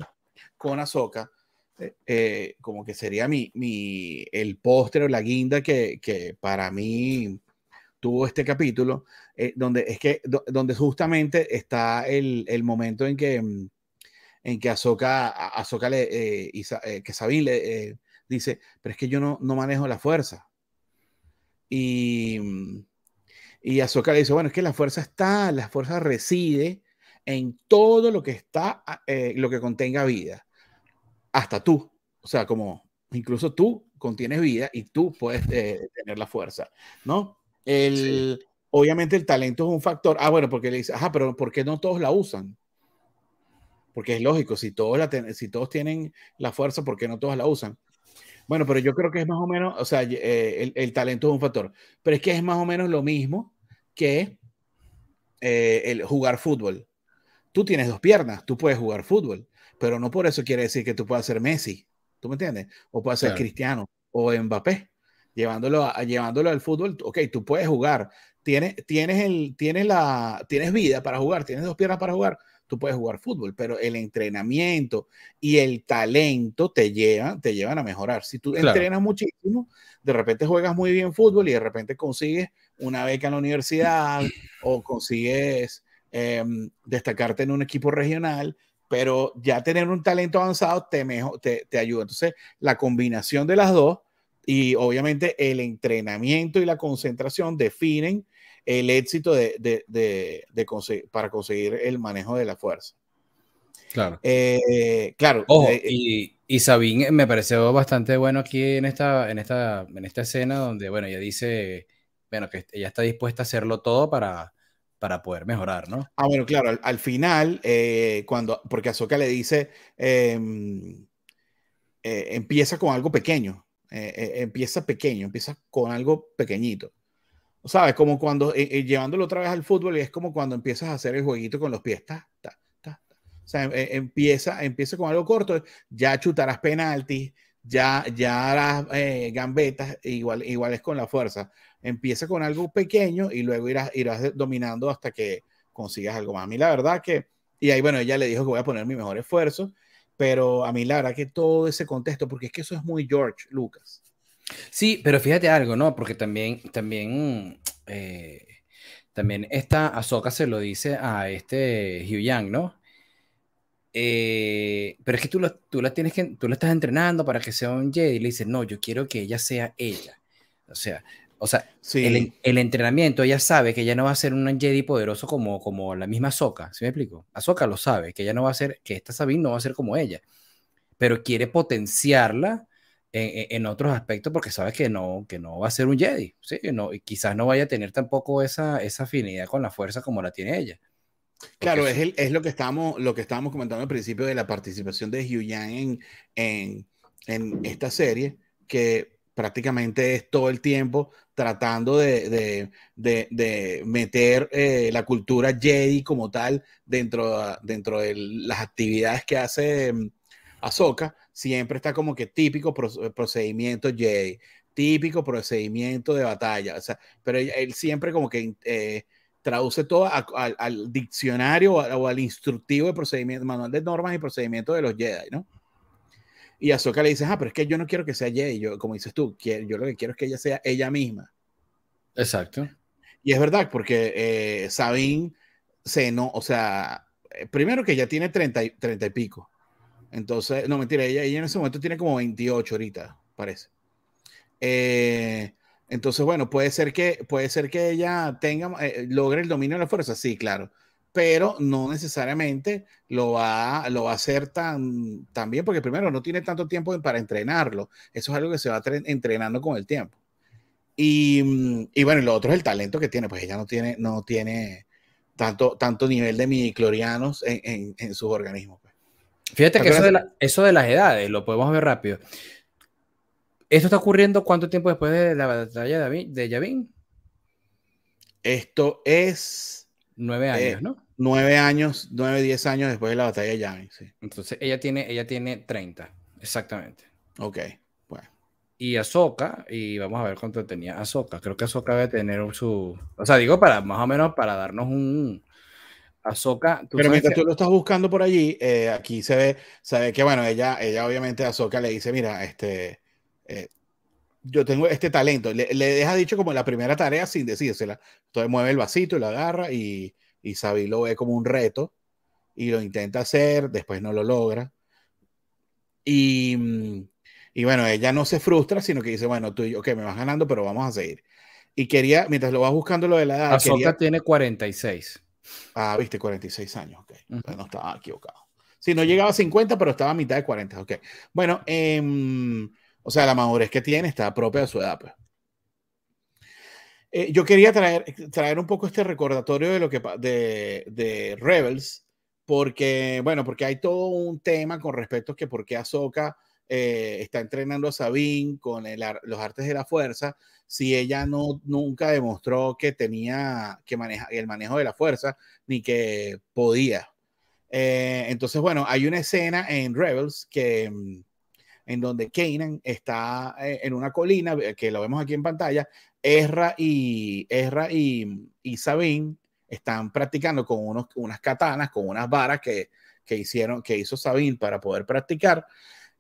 con Ahsoka, eh, eh, como que sería mi, mi el póster o la guinda que, que, para mí tuvo este capítulo, eh, donde es que donde justamente está el, el, momento en que mm, en que Ahsoka, Ahsoka le, que Sabine le dice, pero es que yo no, no manejo la fuerza. Y, mm, y Ahsoka le dice, bueno, es que la fuerza está, la fuerza reside en todo lo que está, lo que contenga vida hasta tú. O sea, como incluso tú contienes vida y tú puedes eh, tener la fuerza, ¿no? El, Obviamente el talento es un factor. Ah, bueno, porque le dice, ajá, pero ¿por qué no todos la usan? Porque es lógico, si todos, la si todos tienen la fuerza, ¿por qué no todos la usan? Bueno, pero yo creo que es más o menos, o sea, eh, el, el, talento es un factor, pero es que es más o menos lo mismo que eh, el jugar fútbol. Tú tienes dos piernas, tú puedes jugar fútbol, pero no por eso quiere decir que tú puedas ser Messi, ¿tú me entiendes? O puedas ser Cristiano o Mbappé, llevándolo, a, llevándolo al fútbol, ok, tú puedes jugar, tienes, tienes, el, tienes, la, tienes vida para jugar, tienes dos piernas para jugar, tú puedes jugar fútbol, pero el entrenamiento y el talento te llevan, te llevan a mejorar. Si tú entrenas muchísimo, de repente juegas muy bien fútbol y de repente consigues una beca en la universidad o consigues em, destacarte en un equipo regional pero ya tener un talento avanzado te, te, te, ayuda. Entonces, la combinación de las dos y obviamente el entrenamiento y la concentración definen el éxito de, de, de, conseguir, para conseguir el manejo de la fuerza. Claro. Eh, claro. Eh, y, y Sabine me pareció bastante bueno aquí en esta, en, esta, en esta escena donde, bueno, ella dice, bueno, que ella está dispuesta a hacerlo todo para, para poder mejorar, ¿no? Ah, bueno, claro, al, final, eh, cuando, porque Azoka le dice, em, empieza con algo pequeño, empieza pequeño, empieza con algo pequeñito. ¿Sabes? Como cuando, llevándolo otra vez al fútbol, es como cuando empiezas a hacer el jueguito con los pies, ta, ta, o sea, em, em, empieza, empieza con algo corto, ya chutarás penaltis, ya, ya harás eh, gambetas, igual, igual es con la fuerza. Empieza con algo pequeño y luego irás, irás dominando hasta que consigas algo más. A mí la verdad que, y ahí bueno, ella le dijo que voy a poner mi mejor esfuerzo, pero a mí la verdad que todo ese contexto, porque es que eso es muy George Lucas. Sí, pero fíjate algo, ¿no? Porque también, también, eh, también esta Ahsoka se lo dice a este Hugh Yang, ¿no? Eh, pero es que tú, tú, la tienes que, tú la estás entrenando para que sea un Jedi y le dices, no, yo quiero que ella sea ella. O sea, o sea el, el, entrenamiento, ella sabe que ella no va a ser un Jedi poderoso como, como la misma Ahsoka, ¿sí me explico? Ahsoka lo sabe, que ella no va a ser, que esta Sabine no va a ser como ella, pero quiere potenciarla en, en, otros aspectos porque sabe que no, que no va a ser un Jedi, ¿sí? No, y quizás no vaya a tener tampoco esa, esa afinidad con la fuerza como la tiene ella. Claro, es, el, es, lo, que estábamos, lo que estábamos comentando al principio de la participación de Hugh Yang en, en, esta serie, que prácticamente es todo el tiempo tratando de, de, de, meter eh, la cultura Jedi como tal dentro, dentro de las actividades que hace um, Ahsoka. Siempre está como que típico procedimiento Jedi, típico procedimiento de batalla. O sea, pero él siempre como que... Eh, traduce todo al diccionario o, al instructivo de procedimiento, manual de normas y procedimientos de los Jedi, ¿no? Y Ahsoka le dice, ah, pero es que yo no quiero que sea Jedi, yo, como dices tú, yo lo que quiero es que ella sea ella misma. Exacto. Y es verdad, porque eh, Sabine se no, o sea, eh, primero que ya tiene 30, 30 y pico. Entonces, no, mentira, ella, ella en ese momento tiene como 28 ahorita, parece. Eh, entonces, bueno, puede ser que, puede ser que ella tenga, eh, logre el dominio de la fuerza, sí, claro, pero no necesariamente lo va, lo va a hacer tan, tan bien, porque primero no tiene tanto tiempo para entrenarlo. Eso es algo que se va entrenando con el tiempo. Y, mm, y, bueno, lo otro es el talento que tiene, pues ella no tiene, no tiene tanto, tanto nivel de midiclorianos en, en, en sus organismos. Pues. Fíjate que eso de, eso de las edades, lo podemos ver rápido. ¿Esto está ocurriendo cuánto tiempo después de la batalla de Yavin? Esto es... Nueve años, eh, ¿no? Nueve años, nueve, diez años después de la batalla de Yavin, sí. Entonces, ella tiene, ella tiene 30, exactamente. Ok, bueno. Y Ahsoka, y vamos a ver cuánto tenía Ahsoka. Creo que Ahsoka debe tener su... O sea, digo, para más o menos para darnos un... Ahsoka... Pero mientras tú lo estás buscando por allí, eh, aquí se ve, se ve que, bueno, ella, ella obviamente a Ahsoka le dice, mira, este eh, yo tengo este talento. Le, deja dicho como la primera tarea sin decírsela. Entonces mueve el vasito y lo agarra y, y Sabi lo ve como un reto y lo intenta hacer, después no lo logra. Y, y bueno, ella no se frustra, sino que dice, bueno, tú y yo, ok, me vas ganando, pero vamos a seguir. Y quería, mientras lo vas buscando lo de la edad. Azoka tiene 46. Ah, viste, 46 años, ok. No estaba equivocado. Sí, no llegaba a 50, pero estaba a mitad de 40, ok. Bueno, eh, o sea, la madurez que tiene está propia de su edad. Pues. Eh, yo quería traer, traer un poco este recordatorio de lo que de, de, Rebels, porque, bueno, porque hay todo un tema con respecto a que por qué Ahsoka eh, está entrenando a Sabine con los artes de la fuerza, si ella no, nunca demostró que tenía que manejar el manejo de la fuerza, ni que podía. Eh, entonces, bueno, hay una escena en Rebels que mm, en donde Kanan está eh, en una colina, eh, que lo vemos aquí en pantalla, Ezra y, Ezra y, y Sabine están practicando con unos, unas katanas, con unas varas que, que, hicieron, que hizo Sabine para poder practicar.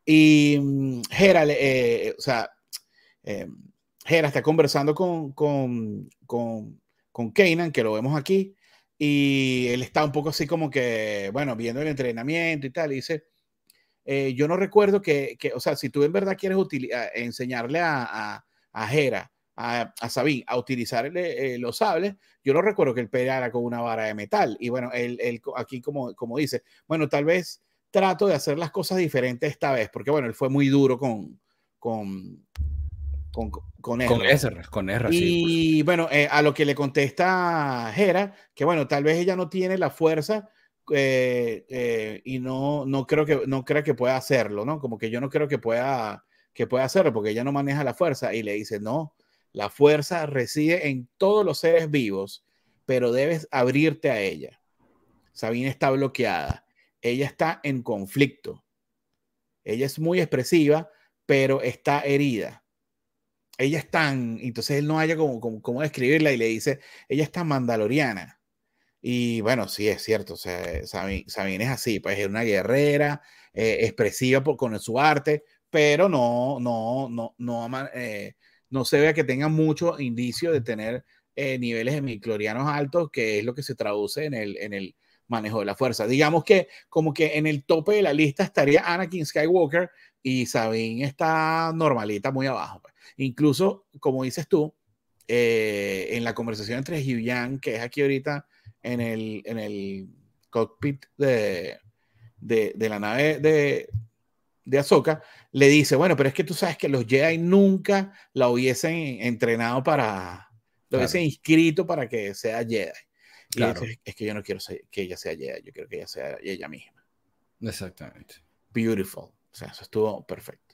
Y mm, Hera, eh, o sea, Hera está conversando con, con, con, con que lo vemos aquí, y él está un poco así como que, bueno, viendo el entrenamiento y tal, y dice, eh, yo no recuerdo que, que, o sea, si tú en verdad quieres enseñarle a, a, a Hera a, a Sabine a utilizar eh, los sables, yo no recuerdo que él pegara con una vara de metal. Y bueno, él, él, aquí como, como dice, bueno, tal vez trato de hacer las cosas diferentes esta vez, porque bueno, él fue muy duro con, con, con, con Ezra. Con Ezra, y bueno, eh, a lo que le contesta Hera, que bueno, tal vez ella no tiene la fuerza eh, eh, y no, no creo que no creo que pueda hacerlo, ¿no? Como que yo no creo que pueda que pueda hacerlo porque ella no maneja la fuerza y le dice, "No, la fuerza reside en todos los seres vivos, pero debes abrirte a ella." Sabine está bloqueada. Ella está en conflicto. Ella es muy expresiva, pero está herida. Ella es tan, entonces él no haya como, como, describirla y le dice, ella es tan mandaloriana. Y bueno, sí, es cierto, o sea, Sabine, es así, pues es una guerrera, eh, expresiva por, con su arte, pero no, no, no, no, eh, no se ve que tenga mucho indicio de tener eh, niveles de miclorianos altos, que es lo que se traduce en el, en el manejo de la fuerza. Digamos que como que en el tope de la lista estaría Anakin Skywalker y Sabine está normalita muy abajo. Pues. Incluso, como dices tú, eh, en la conversación entre Hugh que es aquí ahorita en el, en el cockpit de, de, de la nave de, de Ahsoka, le dice, bueno, pero es que tú sabes que los Jedi nunca la hubiesen entrenado para, lo hubiesen inscrito para que sea Jedi. Claro. es, que yo no quiero que ella sea Jedi, yo quiero que ella sea ella misma. Exactamente. Beautiful. O sea, eso estuvo perfecto.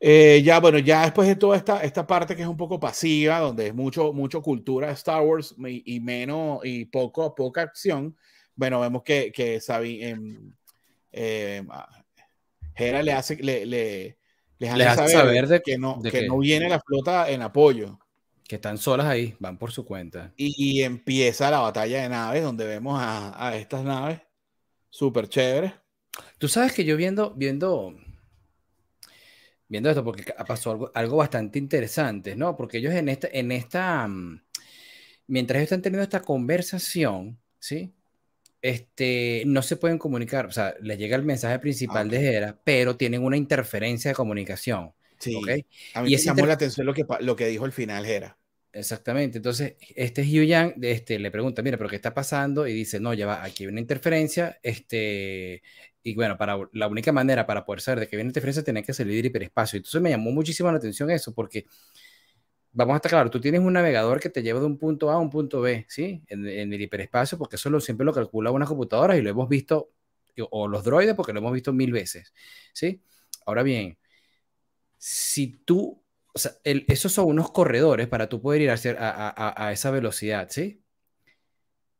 Eh, ya, bueno, ya después de toda esta, esta parte que es un poco pasiva, donde es mucho, mucho cultura de Star Wars y, menos y poco, poca acción, bueno, vemos que, que Sabi, em, eh, Hera le hace, le, le, hace, saber, de, que, no, que, no viene la flota en apoyo. Que están solas ahí, van por su cuenta. Y, empieza la batalla de naves, donde vemos a, a estas naves súper chéveres. Tú sabes que yo viendo, viendo, viendo esto, porque pasó algo, algo bastante interesante, ¿no? Porque ellos en esta, en esta, mm, mientras ellos están teniendo esta conversación, ¿sí? Este, no se pueden comunicar, o sea, les llega el mensaje principal de Hera, pero tienen una interferencia de comunicación. Sí, a mí me llamó la atención lo que, lo que dijo al final Hera. Exactamente. Entonces, este Hugh Yang este, le pregunta, mira, pero ¿qué está pasando? Y dice, no, ya va, aquí hay una interferencia. Este, y bueno, para, la única manera para poder saber de que viene interferencia tiene que salir del hiperespacio. Entonces me llamó muchísimo la atención eso, porque vamos a estar claro, tú tienes un navegador que te lleva de un punto A a un punto B, ¿sí? En, el hiperespacio, porque eso lo, siempre lo calcula una computadora y lo hemos visto, o los droides, porque lo hemos visto mil veces, ¿sí? Ahora bien, si tú o sea, esos son unos corredores para tú poder ir a, a, esa velocidad, ¿sí?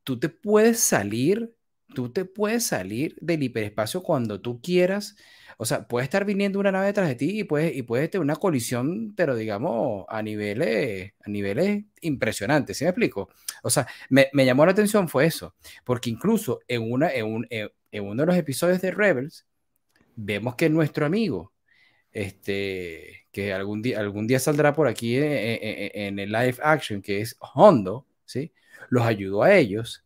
Tú te puedes salir, tú te puedes salir del hiperespacio cuando tú quieras. O sea, puede estar viniendo una nave detrás de ti y puede, y puede tener una colisión, pero digamos, a niveles, a niveles impresionantes, ¿sí me explico? O sea, me, me llamó la atención fue eso, porque incluso en, una, en, un, en uno de los episodios de Rebels, vemos que nuestro amigo, este, que algún día, algún día saldrá por aquí en, el live action, que es Hondo, ¿sí? los ayudó a ellos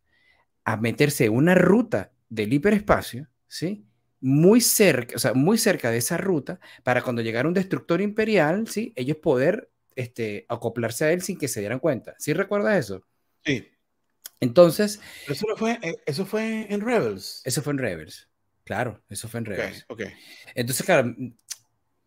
a meterse una ruta del hiperespacio, ¿sí? muy cerca, o sea, muy cerca de esa ruta, para cuando llegara un destructor imperial, ¿sí? ellos poder este, acoplarse a él sin que se dieran cuenta. ¿Sí recuerdas eso? Sí. Entonces... eso, fue, eh, eso fue en Rebels. Eso fue en Rebels. Claro, eso fue en Rebels. Okay, Entonces, claro,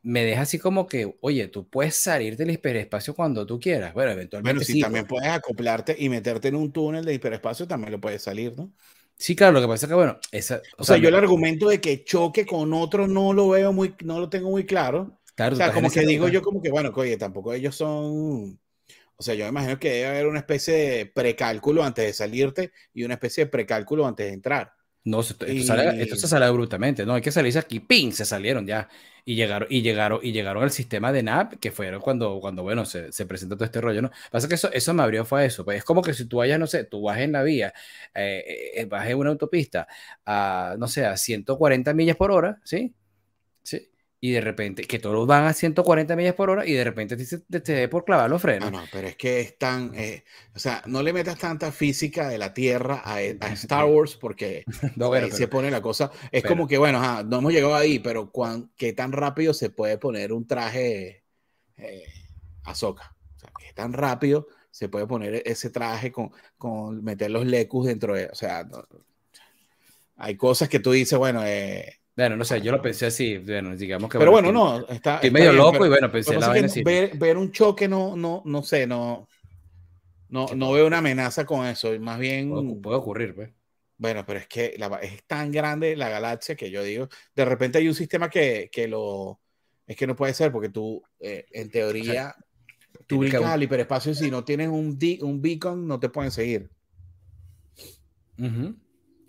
me deja así como que, oye, tú puedes salir del hiperespacio cuando tú quieras. Bueno, eventualmente. Bueno, sí, también puedes acoplarte y meterte en un túnel de hiperespacio, también lo puedes salir, ¿no? Sí, claro, lo que pasa es que, bueno, esa, o, sea, yo el argumento de que choque con otro no lo veo muy, no lo tengo muy claro. Claro, o sea, como que digo yo como que, bueno, oye, tampoco ellos son, o sea, yo me imagino que debe haber una especie de precálculo antes de salirte y una especie de precálculo antes de entrar. No, esto, se sale brutamente, ¿no? Hay que salirse aquí, ¡ping! Se salieron ya. Y llegaron, y llegaron, y llegaron al sistema de NAP, que fueron cuando, cuando bueno, se, se presentó todo este rollo, ¿no? Pasa que eso, eso me abrió fue eso. Pues es como que si tú vayas, no sé, tú vas en la vía, eh, eh vas en una autopista a, no sé, a 140 millas por hora, ¿sí? Y de repente, que todos van a 140 millas por hora y de repente te, te, por clavar los frenos. No, no, pero es que es tan, eh, o sea, no le metas tanta física de la Tierra a, Star Wars porque no, ahí se pone la cosa, es como que, bueno, no hemos llegado ahí, pero ¿qué tan rápido se puede poner un traje eh, Ahsoka? sea, que tan rápido se puede poner ese traje con, con meter los lecus dentro de, o sea, hay cosas que tú dices, bueno, eh, bueno, no sé, yo lo pensé así, bueno, digamos que... Pero bueno, no, está... Estoy medio loco y bueno, pensé la vaina ver, ver, un choque no, no, no sé, no, no, no veo una amenaza con eso, más bien... Puede, ocurrir, pues. Bueno, pero es que la, es tan grande la galaxia que yo digo, de repente hay un sistema que, que lo... Es que no puede ser porque tú, eh, en teoría, tú brincas al hiperespacio y si no tienes un, un beacon no te pueden seguir.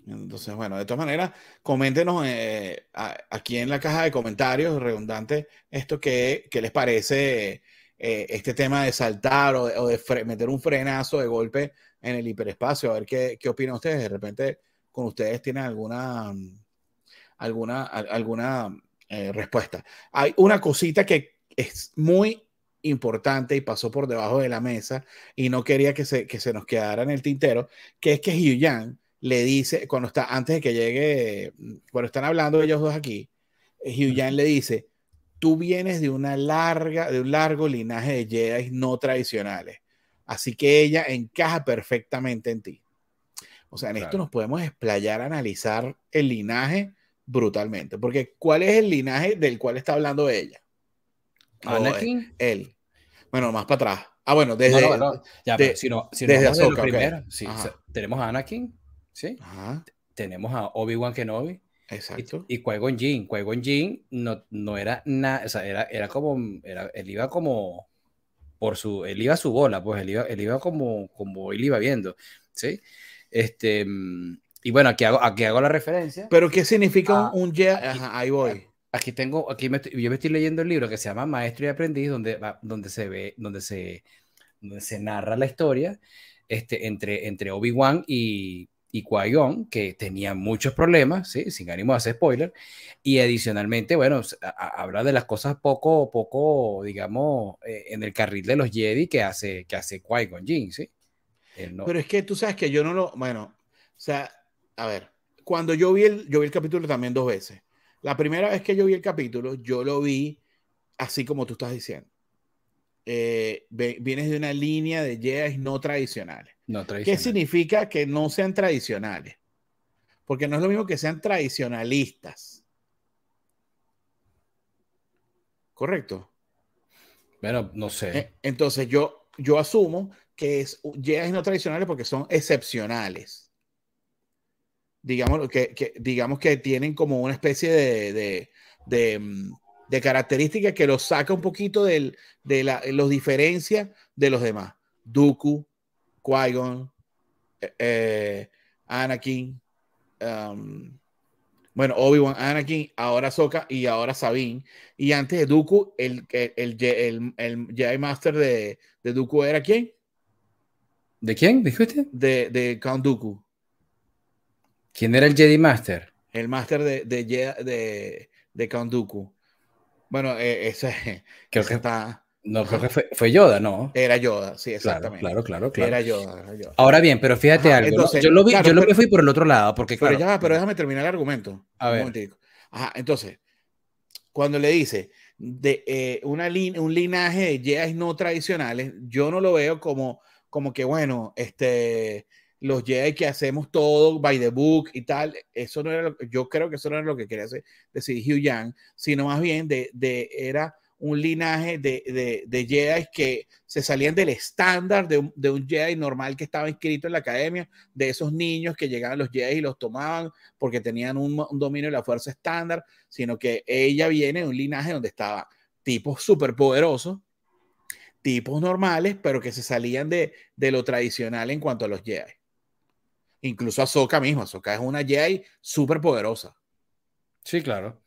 Entonces, bueno, de todas maneras, coméntenos eh, aquí en la caja de comentarios redundante esto que, les parece eh, este tema de saltar o de, meter un frenazo de golpe en el hiperespacio. A ver qué, qué opinan ustedes. De repente, con ustedes tienen alguna, alguna, alguna eh, respuesta. Hay una cosita que es muy importante y pasó por debajo de la mesa y no quería que se, que se nos quedara en el tintero, que es que Hugh Yang le dice, cuando está, antes de que llegue, cuando están hablando ellos dos aquí, eh, Hugh Jan le dice, tú vienes de una larga, de un largo linaje de Jedi no tradicionales, así que ella encaja perfectamente en ti. O sea, en esto nos podemos explayar, analizar el linaje brutalmente, porque ¿cuál es el linaje del cual está hablando ella? Anakin. él. Bueno, más para atrás. Ah, bueno, desde. ya, si no, si desde Ahsoka, tenemos a Anakin, ¿sí? Tenemos a Obi-Wan Kenobi. Exacto. Y, y Qui-Gon Jinn. Qui-Gon Jinn no, no era nada, o sea, era, era como, era, él iba como por su, él iba a su bola, pues él iba, él iba como, como él iba viendo, ¿sí? Este, y bueno, aquí hago, aquí hago la referencia. Pero ¿qué significa un Jedi? ahí voy. Aquí tengo, aquí me yo me estoy leyendo el libro que se llama Maestro y Aprendiz, donde, donde se ve, donde se, donde se narra la historia este, entre, entre Obi-Wan y, y qui que tenía muchos problemas, ¿sí? sin ánimo de hacer spoiler, y adicionalmente, bueno, habla de las cosas poco, poco, digamos, eh, en el carril de los Jedi que hace, que hace Qui-Gon ¿sí? Pero es que tú sabes que yo no lo, bueno, o sea, a ver, cuando yo vi el, yo vi el capítulo también dos veces. La primera vez que yo vi el capítulo, yo lo vi así como tú estás diciendo. Eh, vienes de una línea de Jedi no tradicionales. ¿Qué significa que no sean tradicionales? Porque no es lo mismo que sean tradicionalistas. ¿Correcto? Bueno, no sé. Eh, entonces yo, yo asumo que es Jedi no tradicionales porque son excepcionales. Digamos que, digamos que tienen como una especie de, de, mm, características que los saca un poquito del, de la, los diferencia de los demás. Dooku, Qui-Gon, eh, eh, Anakin, um, bueno, Obi-Wan, Anakin, ahora Soka y ahora Sabine. Y antes de Dooku, el, el, el, el, Jedi Master de, de, Dooku era quién? ¿De quién? ¿Dijiste? De, de Count Dooku. ¿Quién era el Jedi Master? El Master de, de, de, de Count Dooku. Bueno, eh, ese creo que está. No, creo que fue, Yoda, ¿no? Era Yoda, sí, exactamente. Claro, claro, claro. Era, Yoda, Ahora bien, pero fíjate algo. yo lo vi, yo lo fui por el otro lado, porque claro. Pero, ya, pero déjame terminar el argumento. A ver. Ajá, entonces, cuando le dice de eh, una un linaje de Jedi no tradicionales, yo no lo veo como, como que, bueno, este, los Jedi que hacemos todo by the book y tal, eso no era lo, yo creo que eso no era lo que quería decir Hugh Yang, sino más bien de, de era un linaje de, de, de Jedi que se salían del estándar de un, de un, Jedi normal que estaba inscrito en la academia, de esos niños que llegaban los Jedi y los tomaban porque tenían un, dominio de la fuerza estándar, sino que ella viene de un linaje donde estaba tipos súper poderosos, tipos normales, pero que se salían de, de lo tradicional en cuanto a los Jedi. Incluso Ahsoka mismo, Ahsoka es una Jedi súper poderosa. Sí, claro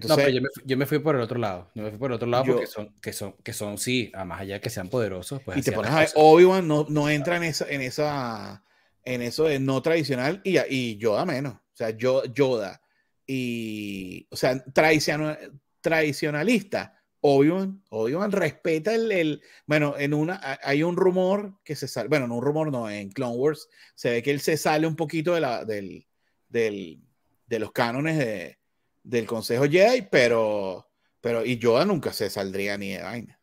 no, pero yo me, fui por el otro lado. Yo me fui por el otro lado porque son, que son, que son, sí, más allá que sean poderosos. Pues y te pones a ver, Obi-Wan no, no entra en esa, en esa, en eso de no tradicional y, y Yoda menos. O sea, yo, Yoda y, o sea, tradicionalista. Obi-Wan, Obi-Wan respeta el, el, bueno, en una, hay un rumor que se sale, bueno, no un rumor, no, en Clone Wars se ve que él se sale un poquito de la, del, del, de los cánones de, del Consejo Jedi, pero, pero y Yoda nunca se saldría ni de vaina.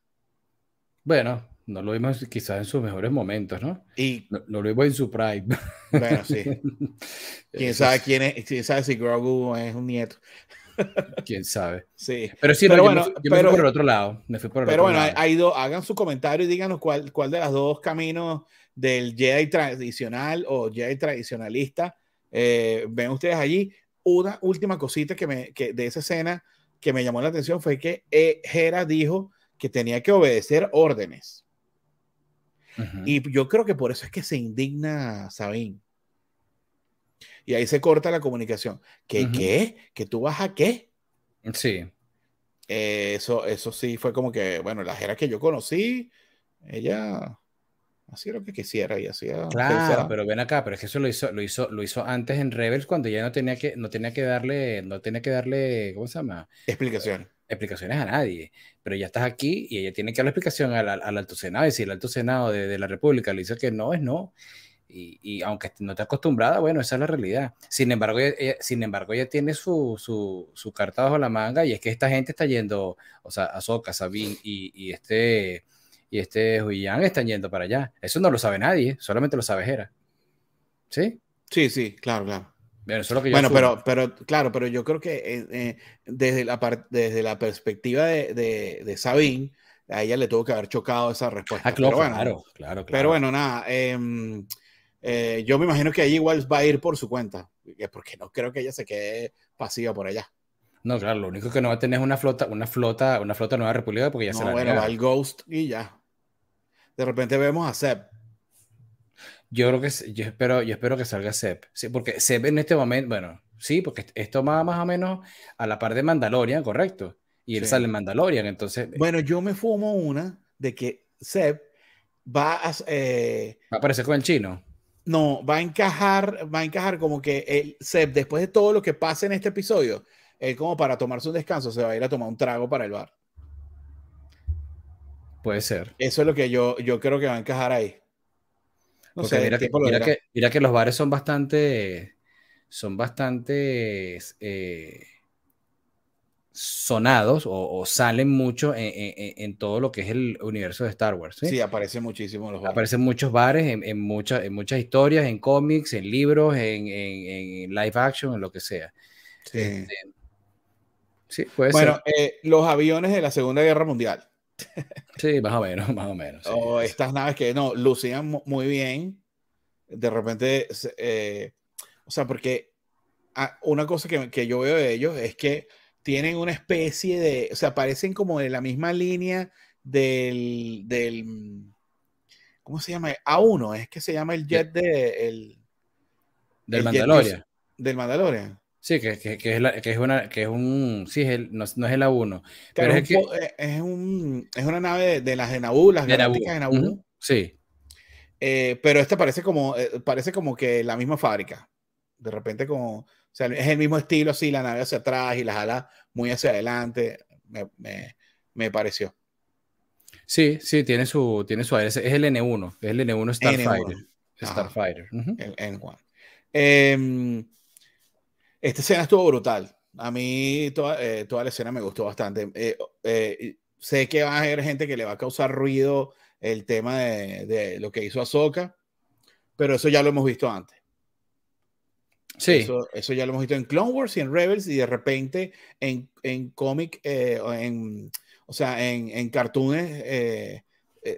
Bueno, No lo vimos quizás en sus mejores momentos, ¿no? Y no, lo vimos en su prime. Bueno, sí. ¿Quién sabe quién es? ¿Quién sabe si Grogu es un nieto? Quién sabe. Sí. Pero sí, pero bueno, yo, me, fui, por el otro lado. Me fui por el pero otro bueno, lado. Hay, dos, hagan su comentario y díganos cuál, cuál de los dos caminos del Jedi tradicional o Jedi tradicionalista eh, ven ustedes allí. Una última cosita que, me, que de esa escena que me llamó la atención fue que eh, Hera dijo que tenía que obedecer órdenes. Uh -huh. Y yo creo que por eso es que se indigna Sabine. Y ahí se corta la comunicación. ¿Qué? Uh -huh. ¿Qué? ¿Que tú vas a qué? Sí. Eh, eso, eso sí fue como que, bueno, la Jera que yo conocí, ella hacía lo que quisiera y hacía. Claro, pensaba. pero ven acá, pero es que eso lo hizo, lo hizo, lo hizo antes en Rebels cuando ya no tenía que, no tenía que darle, no tenía que darle, ¿cómo se llama? Explicación. explicaciones a nadie. Pero ya estás aquí y ella tiene que darle explicación al, al alto senado. Y si el alto senado de, de la República le dice que no, es no. Y, y, aunque no esté acostumbrada, bueno, esa es la realidad. Sin embargo, ella, sin embargo, ella tiene su, su, su, carta bajo la manga y es que esta gente está yendo, o sea, Ahsoka, Sabine y, y este y este Huiyang están yendo para allá. Eso no lo sabe nadie, solamente lo sabe Hera. ¿Sí? Sí, sí, claro, claro. Bueno, eso es lo que yo bueno pero, pero, claro, pero yo creo que eh, eh, desde, la desde la perspectiva de, de, de, Sabine, a ella le tuvo que haber chocado esa respuesta. Ah, claro, pero bueno, claro, claro, claro, Pero bueno, nada, eh, eh, yo me imagino que ahí igual va a ir por su cuenta, porque no creo que ella se quede pasiva por allá. No, claro, lo único que no va a tener es una flota, una flota, una flota nueva república porque ya no, se la bueno, va el Ghost y ya. De repente vemos a Seb. Yo creo que yo espero, yo espero que salga Seb. Sí, porque Seb en este momento, bueno, sí, porque esto va más o menos a la par de Mandalorian, correcto. Y él sí. sale en Mandalorian, entonces. Bueno, yo me fumo una de que Seb va a. Eh, va a aparecer con el chino. No, va a encajar, va a encajar como que el Seb, después de todo lo que pasa en este episodio, él como para tomarse un descanso, se va a ir a tomar un trago para el bar. Puede ser. Eso es lo que yo, yo creo que va a encajar ahí. No Porque sé, mira, que, mira, que, mira, que, los bares son bastante. Son bastante. Eh, sonados o, o, salen mucho en, en, en, todo lo que es el universo de Star Wars. Sí, sí aparecen muchísimo los bares. Aparecen muchos bares en, en, mucha, en muchas historias, en cómics, en libros, en, en, live action, en lo que sea. Sí, este, sí puede bueno, ser. Eh, los aviones de la Segunda Guerra Mundial. Sí, más o menos, más o menos. Sí, o estas naves que no lucían muy bien. De repente, eh, o sea, porque ah, una cosa que, que, yo veo de ellos es que tienen una especie de, o sea, parecen como de la misma línea del, del ¿cómo se llama? A1, es que se llama el jet de, el, del el Mandalorian. del Mandalorian. Sí, que, que, que, es la, que, es una, que es un, sí, es el, no, no, es el A1. Pero es, un, que, es, un, es una nave de, de las de Naboo, las de galácticas de Naboo. Uh -huh. Sí. Eh, pero esta parece como, eh, parece como que la misma fábrica. De repente como, o sea, es el mismo estilo, así, la nave hacia atrás y las alas muy hacia adelante. Me, me, me pareció. Sí, sí, tiene su, tiene su aire. Es el N1, es el N1 Starfighter. N1. Starfighter. Uh -huh. El N1. Eh, esta escena estuvo brutal. A mí toda, eh, toda la escena me gustó bastante. Eh, eh, sé que va a haber gente que le va a causar ruido el tema de, de, lo que hizo Ahsoka, pero eso ya lo hemos visto antes. Sí. Eso, eso, ya lo hemos visto en Clone Wars y en Rebels y de repente en, en cómic, en, o sea, en, en cartoons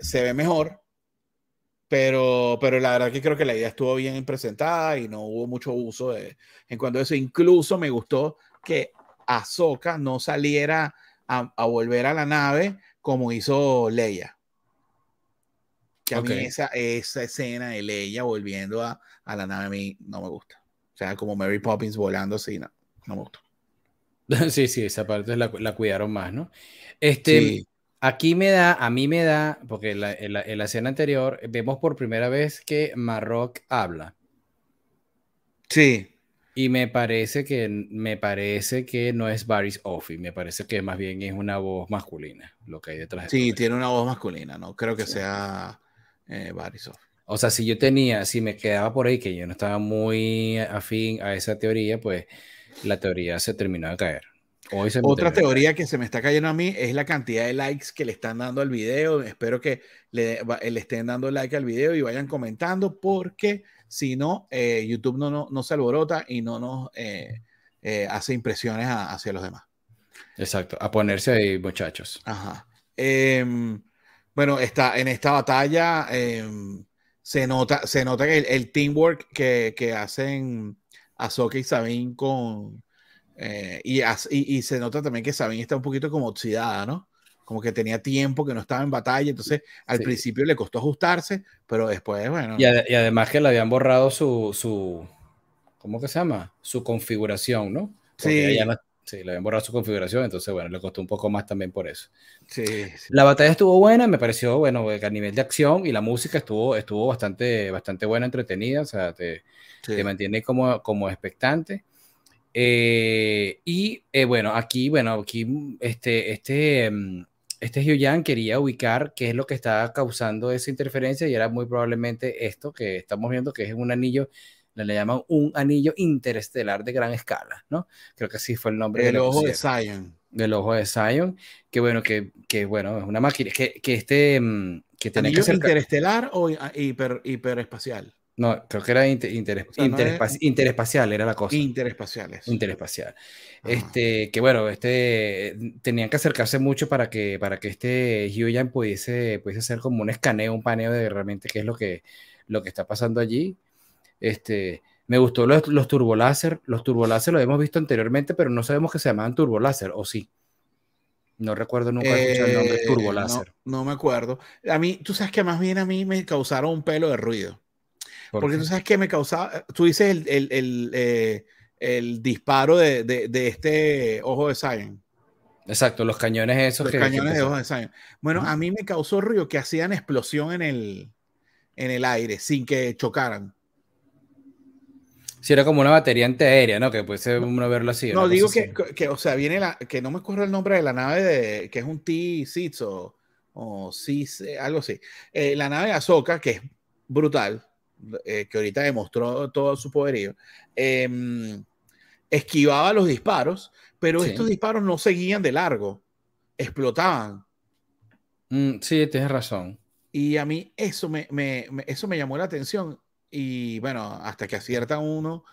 se ve mejor. Pero, pero la verdad que creo que la idea estuvo bien presentada y no hubo mucho uso de, en cuanto a eso. Incluso me gustó que Ahsoka no saliera a, a volver a la nave como hizo Leia. Que a okay. mí esa, esa escena de Leia volviendo a, a, la nave a mí no me gusta. O sea, como Mary Poppins volando así, no, no me gusta. Sí, sí, esa parte la, la cuidaron más, ¿no? Este, sí. Aquí me da, a mí me da, porque en la, en, la, en la, escena anterior vemos por primera vez que Marrock habla. Sí. Y me parece que, me parece que no es Baris Offy, me parece que más bien es una voz masculina lo que hay detrás. De sí, tiene una voz masculina, no creo que sí. sea eh, Baris Offy. O sea, si yo tenía, si me quedaba por ahí que yo no estaba muy afín a esa teoría, pues la teoría se terminó de caer. Otra teoría que se me está cayendo a mí es la cantidad de likes que le están dando al video. Espero que le, estén dando like al video y vayan comentando porque si no, eh, YouTube no, no, no, se alborota y no nos eh, eh, hace impresiones hacia los demás. Exacto, a ponerse ahí, muchachos. Ajá. Em, bueno, está, en esta batalla em, se, nota, se nota que el, teamwork que, que hacen Ahsoka y Sabine con, eh, y, y, se nota también que Sabine está un poquito como oxidada, ¿no? Como que tenía tiempo que no estaba en batalla, entonces al principio le costó ajustarse, pero después, bueno. Y, además que le habían borrado su, su, ¿cómo que se llama? Su configuración, ¿no? sí. sí, le habían borrado su configuración, entonces, bueno, le costó un poco más también por eso. Sí, La batalla estuvo buena, me pareció, bueno, a nivel de acción y la música estuvo, estuvo bastante, bastante buena, entretenida, o sea, te, te mantiene como, como expectante. Eh, y eh, bueno, aquí, bueno, aquí este, este, mm, este Hyuyan quería ubicar qué es lo que estaba causando esa interferencia y era muy probablemente esto que estamos viendo, que es un anillo, le, llaman un anillo interestelar de gran escala, ¿no? Creo que así fue el nombre. El ojo de Zion. Del ojo de Zion, que bueno, que, que bueno, es una máquina, que, que este... Mm, que ¿Anillo que interestelar o hiper, hiperespacial? No, creo que era interespacial, era la cosa. Interespaciales. Interespacial. Este, que bueno, este, tenían que acercarse mucho para que, para que este Hyuyan pudiese, pudiese hacer como un escaneo, un paneo de realmente qué es lo que, lo que está pasando allí. Este, me gustó los, los turboláser. Los turboláser lo hemos visto anteriormente, pero no sabemos que se llamaban turboláser, ¿o sí? No recuerdo nunca escuchado el nombre eh, turboláser. No, no me acuerdo. A mí, tú sabes que más bien a mí me causaron un pelo de ruido. Porque tú sabes que me causaba, tú dices el, el, el, eh, el disparo de, de, de, este ojo de Zion. Exacto, los cañones esos. Los cañones de ojo de Zion. Bueno, a mí me causó ruido que hacían explosión en el, en el aire sin que chocaran. Si era como una batería antiaérea, ¿no? Que puede ser uno verlo así. No, digo que, que, o sea, viene la, que no me acuerdo el nombre de la nave de, que es un T-Sits o, o algo así. Eh, la nave de Ahsoka, que es brutal, eh, que ahorita demostró todo su poderío, em, esquivaba los disparos, pero estos disparos no seguían de largo, explotaban. Mm, sí, tienes razón. Y a mí eso me, me, eso me llamó la atención. Y bueno, hasta que acierta uno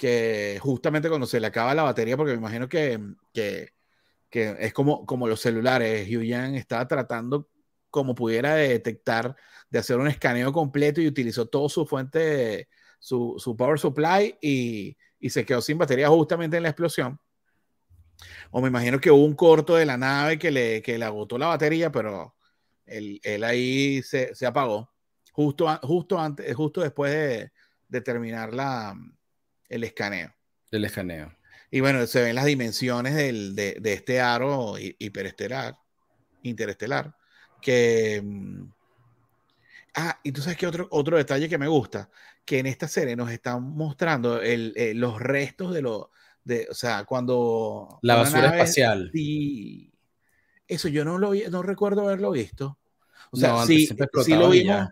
que justamente cuando se le acaba la batería, porque me imagino que, que, que es como, como los celulares, Yang estaba tratando como pudiera detectar de hacer un escaneo completo y utilizó todo su fuente, su, su power supply y, y, se quedó sin batería justamente en la explosión. O me imagino que hubo un corto de la nave que le, que le agotó la batería, pero él, él ahí se, se, apagó justo, justo, antes, justo después de, de terminar la, el escaneo. El escaneo. Y bueno, se ven las dimensiones del, de, de, este aro hiperestelar, interestelar, que mm, Ah, y tú sabes que otro, otro detalle que me gusta, que en esta serie nos están mostrando el, eh, los restos de lo, de, o sea, cuando... La basura espacial. Y eso yo no lo no recuerdo haberlo visto. O sea, sí, lo vimos.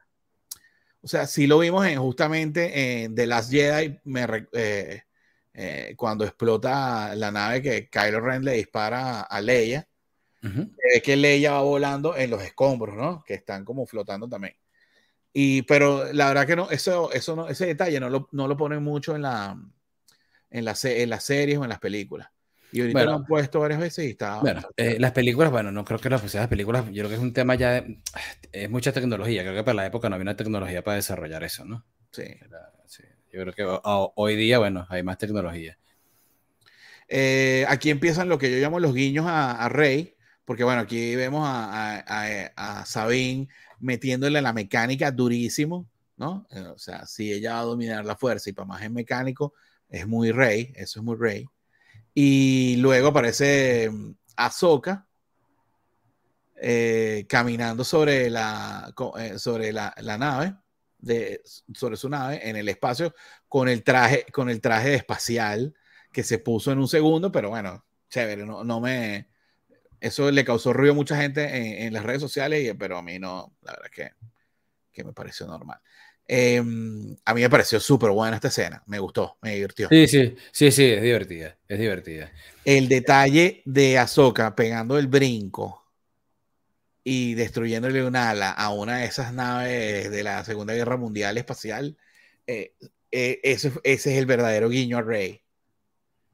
O sea, sí lo vimos en, justamente en The Last Jedi, me, eh, eh, cuando explota la nave que Kylo Ren le dispara a Leia. Es que Leia va volando en los escombros, ¿no? Que están como flotando también. Y, pero la verdad que no, eso, eso no, ese detalle no lo, no lo ponen mucho en, la, en, la, en las series o en las películas. Y ahorita lo han puesto varias veces y está. Bueno, eh, las películas, bueno, no creo que las, las películas, yo creo que es un tema ya. es mucha tecnología. Creo que para la época no había una tecnología para desarrollar eso, ¿no? Sí. Yo creo que hoy día, bueno, hay más tecnología. Eh, aquí empiezan lo que yo llamo los guiños a, a Rey, porque bueno, aquí vemos a, a, a Sabine metiéndole la mecánica durísimo, ¿no? Eh, o sea, si ella va a dominar la fuerza y para más es mecánico, es muy rey, eso es muy rey. Y luego aparece mm, Ahsoka eh, caminando sobre la, eh, sobre la, la, nave, de, sobre su nave en el espacio con el traje, con el traje espacial que se puso en un segundo, pero bueno, chévere, no, no me, eso le causó ruido a mucha gente en, las redes sociales, pero a mí no, la verdad que, que me pareció normal. Em, a mí me pareció súper buena esta escena, me gustó, me divirtió. Sí, sí, sí, sí, es divertida, es divertida. El detalle de Ahsoka pegando el brinco y destruyéndole un ala a una de esas naves de la Segunda Guerra Mundial espacial, eh, eh, ese, ese, es el verdadero guiño a Rey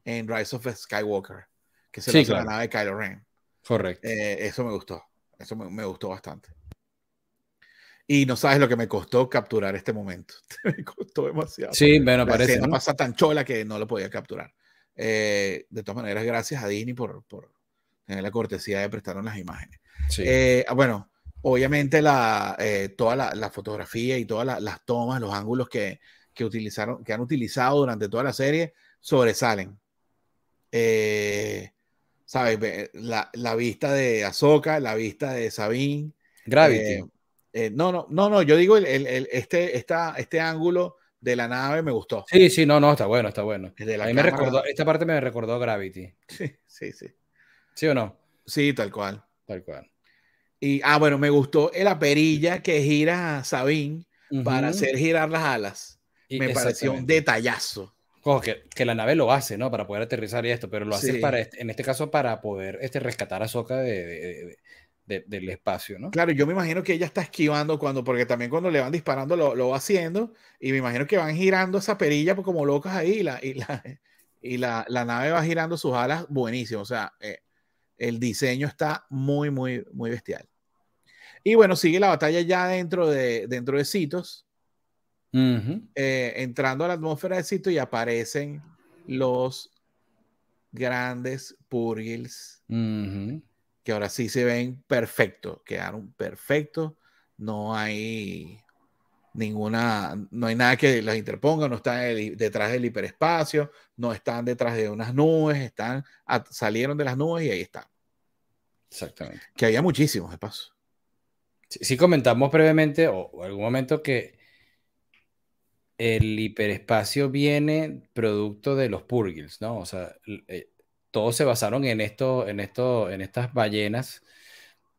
en Rise of Skywalker, que se sí, la nave de Kylo Ren. Correcto. Eh, eso me gustó, eso me, me gustó bastante. Y no sabes lo que me costó capturar este momento. me costó demasiado. Sí, bueno, parece. ¿no? pasa tan chola que no lo podía capturar. Eh, de todas maneras, gracias a Disney por, por tener la cortesía de prestarnos las imágenes. Sí. Eh, bueno, obviamente la, eh, toda la, la, fotografía y todas las tomas, los ángulos que, que, utilizaron, que han utilizado durante toda la serie sobresalen. ¿Sabes? La, la, vista de Ahsoka, la vista de Sabine. Gravity. Eh, no, no, no, no, yo digo el, el, este, esta, este ángulo de la nave me gustó. Sí, sí, no, no, está bueno, está bueno. A mí me recordó, esta parte me recordó Gravity. Sí, sí, sí. ¿Sí o no? Sí, tal cual. Tal cual. Y, ah, bueno, me gustó la perilla que gira a Sabine para hacer girar las alas. me pareció un detallazo. Que, que, la nave lo hace, ¿no? Para poder aterrizar y esto, pero lo hace para, en este caso, para poder este, rescatar a Soca de, de, del espacio, ¿no? Claro, yo me imagino que ella está esquivando cuando, porque también cuando le van disparando lo, lo va haciendo, y me imagino que van girando esa perilla pues, como locas ahí, y la, y la, y la, la nave va girando sus alas buenísimo, o sea, eh, el diseño está muy, muy, muy bestial. Y bueno, sigue la batalla ya dentro de, dentro de Citos, eh, entrando a la atmósfera de Citos y aparecen los grandes Purgils que ahora sí se ven perfectos, quedaron perfectos, no hay ninguna, no hay nada que los interponga, no están detrás del hiperespacio, no están detrás de unas nubes, están, salieron de las nubes y ahí están. Exactamente. Que había muchísimos de paso. Sí, comentamos brevemente o, algún momento que el hiperespacio viene producto de los purgils, ¿no? O sea, eh, todos se basaron en esto, en esto, en estas ballenas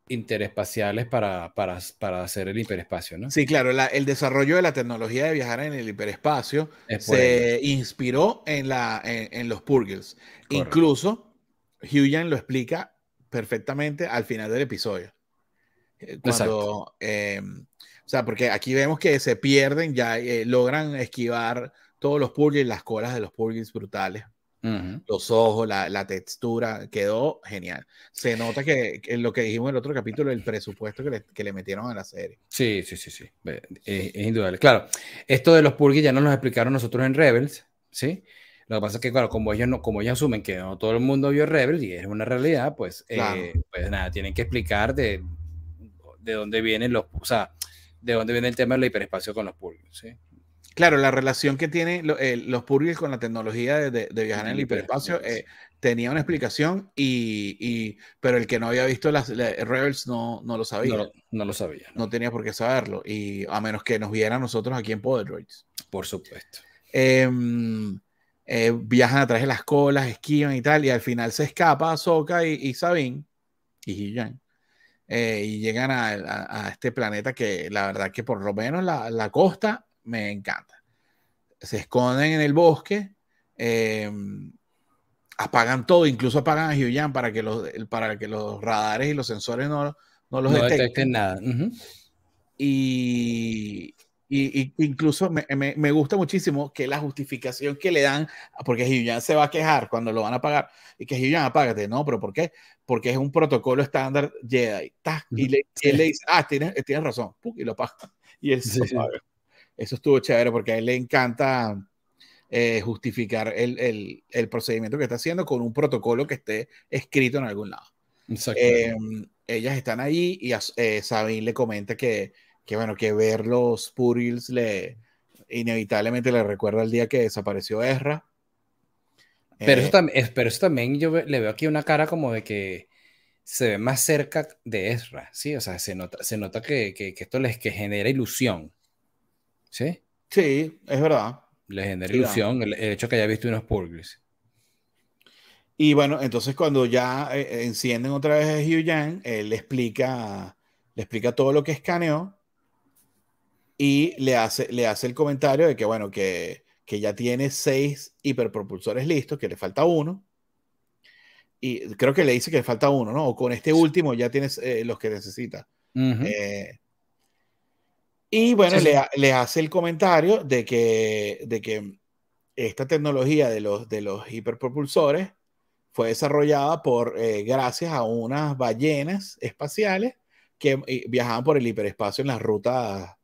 interespaciales para, para, para hacer el hiperespacio, ¿no? Sí, claro, el desarrollo de la tecnología de viajar en el hiperespacio se inspiró en, la, en, los Purgles. Incluso, Huyan lo explica perfectamente al final del episodio. Eh, cuando, eh, o sea, porque aquí vemos que se pierden, ya eh, logran esquivar todos los Purgles, las colas de los Purgles brutales los ojos, la, textura, quedó genial. Se nota que, lo que dijimos en el otro capítulo, el presupuesto que le, que le metieron a la serie. Sí, sí, sí, sí. Es, indudable. Claro, esto de los purgis ya nos lo explicaron nosotros en Rebels, ¿sí? Lo que pasa es que, claro, como ellos, no, como ellos asumen que no todo el mundo vio Rebels y es una realidad, pues, eh, pues nada, tienen que explicar de, de dónde vienen los, o sea, de dónde viene el tema del hiperespacio con los purgis, ¿sí? Claro, la relación que tienen eh, los Purgils con la tecnología de, viajar en el hiperespacio eh, tenía una explicación, y, pero el que no había visto las, Rebels no, no, lo sabía. No, lo sabía. No. tenía por qué saberlo, y a menos que nos viera nosotros aquí en Poderoids. Por supuesto. Em, eh, viajan a través de las colas, esquivan y tal, y al final se escapa Ahsoka y, y Sabine y Hiyan. Y llegan a, este planeta que la verdad que por lo menos la, la costa me encanta. Se esconden en el bosque, em, apagan todo, incluso apagan a Hyuyan para que los, para que los radares y los sensores no, no los detecten. nada. y, y, incluso me, me, me, gusta muchísimo que la justificación que le dan, porque Hyuyan se va a quejar cuando lo van a pagar, y que Hyuyan apágate, no, pero ¿por qué? Porque es un protocolo estándar Jedi. Y, le, él le dice, ah, tienes, tienes razón, y lo apaga. Y él apaga. Eso estuvo chévere porque a él le encanta eh, justificar el, el, el, procedimiento que está haciendo con un protocolo que esté escrito en algún lado. Eh, ellas están ahí y eh, Sabine le comenta que, que, bueno, que ver los Purils le inevitablemente le recuerda el día que desapareció Ezra. Pero, eso, también, pero eso también yo le veo aquí una cara como de que se ve más cerca de Ezra, ¿sí? O sea, se nota, se nota que, que, que esto les que genera ilusión. ¿Sí? Sí, es verdad. Le genera ilusión el, hecho que haya visto unos purgles. Y bueno, entonces cuando ya eh, encienden otra vez a Hugh Yang, él le explica, le explica todo lo que escaneó. Y le hace, le hace el comentario de que, bueno, que, que ya tiene seis hiperpropulsores listos, que le falta uno. Y creo que le dice que le falta uno, ¿no? O con este último ya tienes eh, los que necesita. Eh, y bueno, Le, le, hace el comentario de que, de que esta tecnología de los, de los hiperpropulsores fue desarrollada por, eh, gracias a unas ballenas espaciales que viajaban por el hiperespacio en las rutas,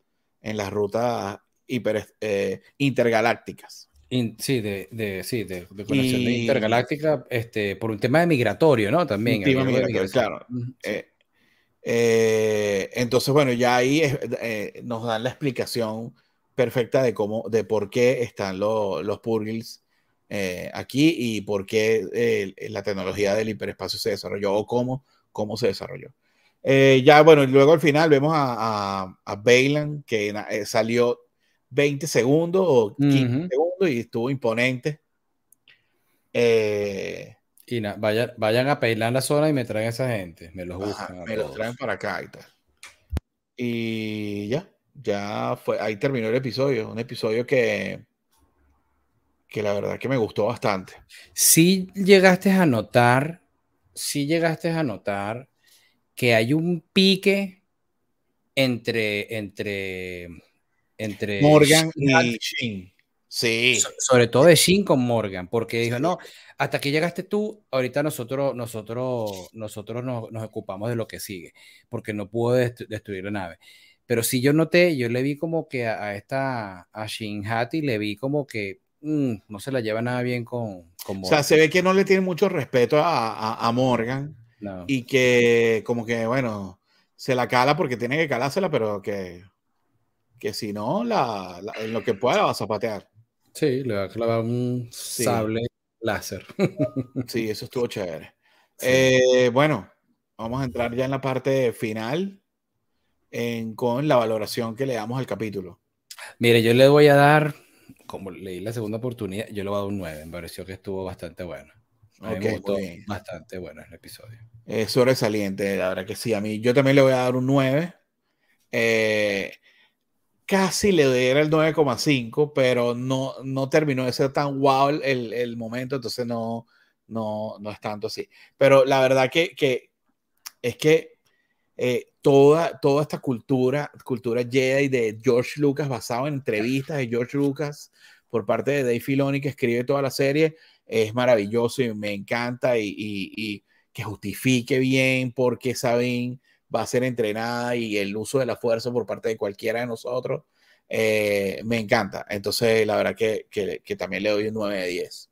en las rutas hiper, eh, intergalácticas. sí, de, de, sí, de, de conexión intergaláctica, este, por un tema de migratorio, ¿no? También. claro. Eh, entonces, bueno, ya ahí nos dan la explicación perfecta de cómo, de por qué están los Purgils aquí y por qué la tecnología del hiperespacio se desarrolló o cómo, cómo se desarrolló. Eh, ya, bueno, luego al final vemos a, a, a Bailan que eh, salió 20 segundos o 15 segundos y estuvo imponente. Eh, y vayan, vayan a peinar la zona y me traen a esa gente. Me los buscan. me los traen para acá y tal. Y ya, ya fue. Ahí terminó el episodio. Un episodio que, que la verdad que me gustó bastante. Si llegaste a notar, si llegaste a notar que hay un pique entre, entre, entre Morgan y Shin. Sí. sobre todo de Shin con Morgan, porque dijo, no, hasta que llegaste tú, ahorita nosotros, nosotros, nosotros nos, nos ocupamos de lo que sigue, porque no pudo destruir la nave. Pero sí yo noté, yo le vi como que a, esta, a Shin Hati, le vi como que mm, no se la lleva nada bien con, con Morgan. O sea, se ve que no le tiene mucho respeto a, a, a Morgan y que como que, bueno, se la cala porque tiene que calársela, pero que, que si no, la, en lo que pueda la va a zapatear. Sí, le va a clavar un sable láser. sí, eso estuvo chévere. Eh, bueno, vamos a entrar ya en la parte final en, con la valoración que le damos al capítulo. Mire, yo le voy a dar, como leí la segunda oportunidad, yo le voy a dar un 9. Me pareció que estuvo bastante bueno. Bastante bueno el episodio es sobresaliente, la verdad que sí. A mí, yo también le voy a dar un 9. Eh, casi le diera el 9,5, pero no, no terminó de ser tan wow el, el, momento, entonces no, no, no es tanto así. Pero la verdad que, que es que eh, toda, toda esta cultura, cultura Jedi de George Lucas, basado en entrevistas de George Lucas por parte de Dave Filoni, que escribe toda la serie, es maravilloso y me encanta y, y que justifique bien por qué Sabine va a ser entrenada y el uso de la fuerza por parte de cualquiera de nosotros, eh, me encanta. Entonces, la verdad que, que, también le doy un 9 de 10.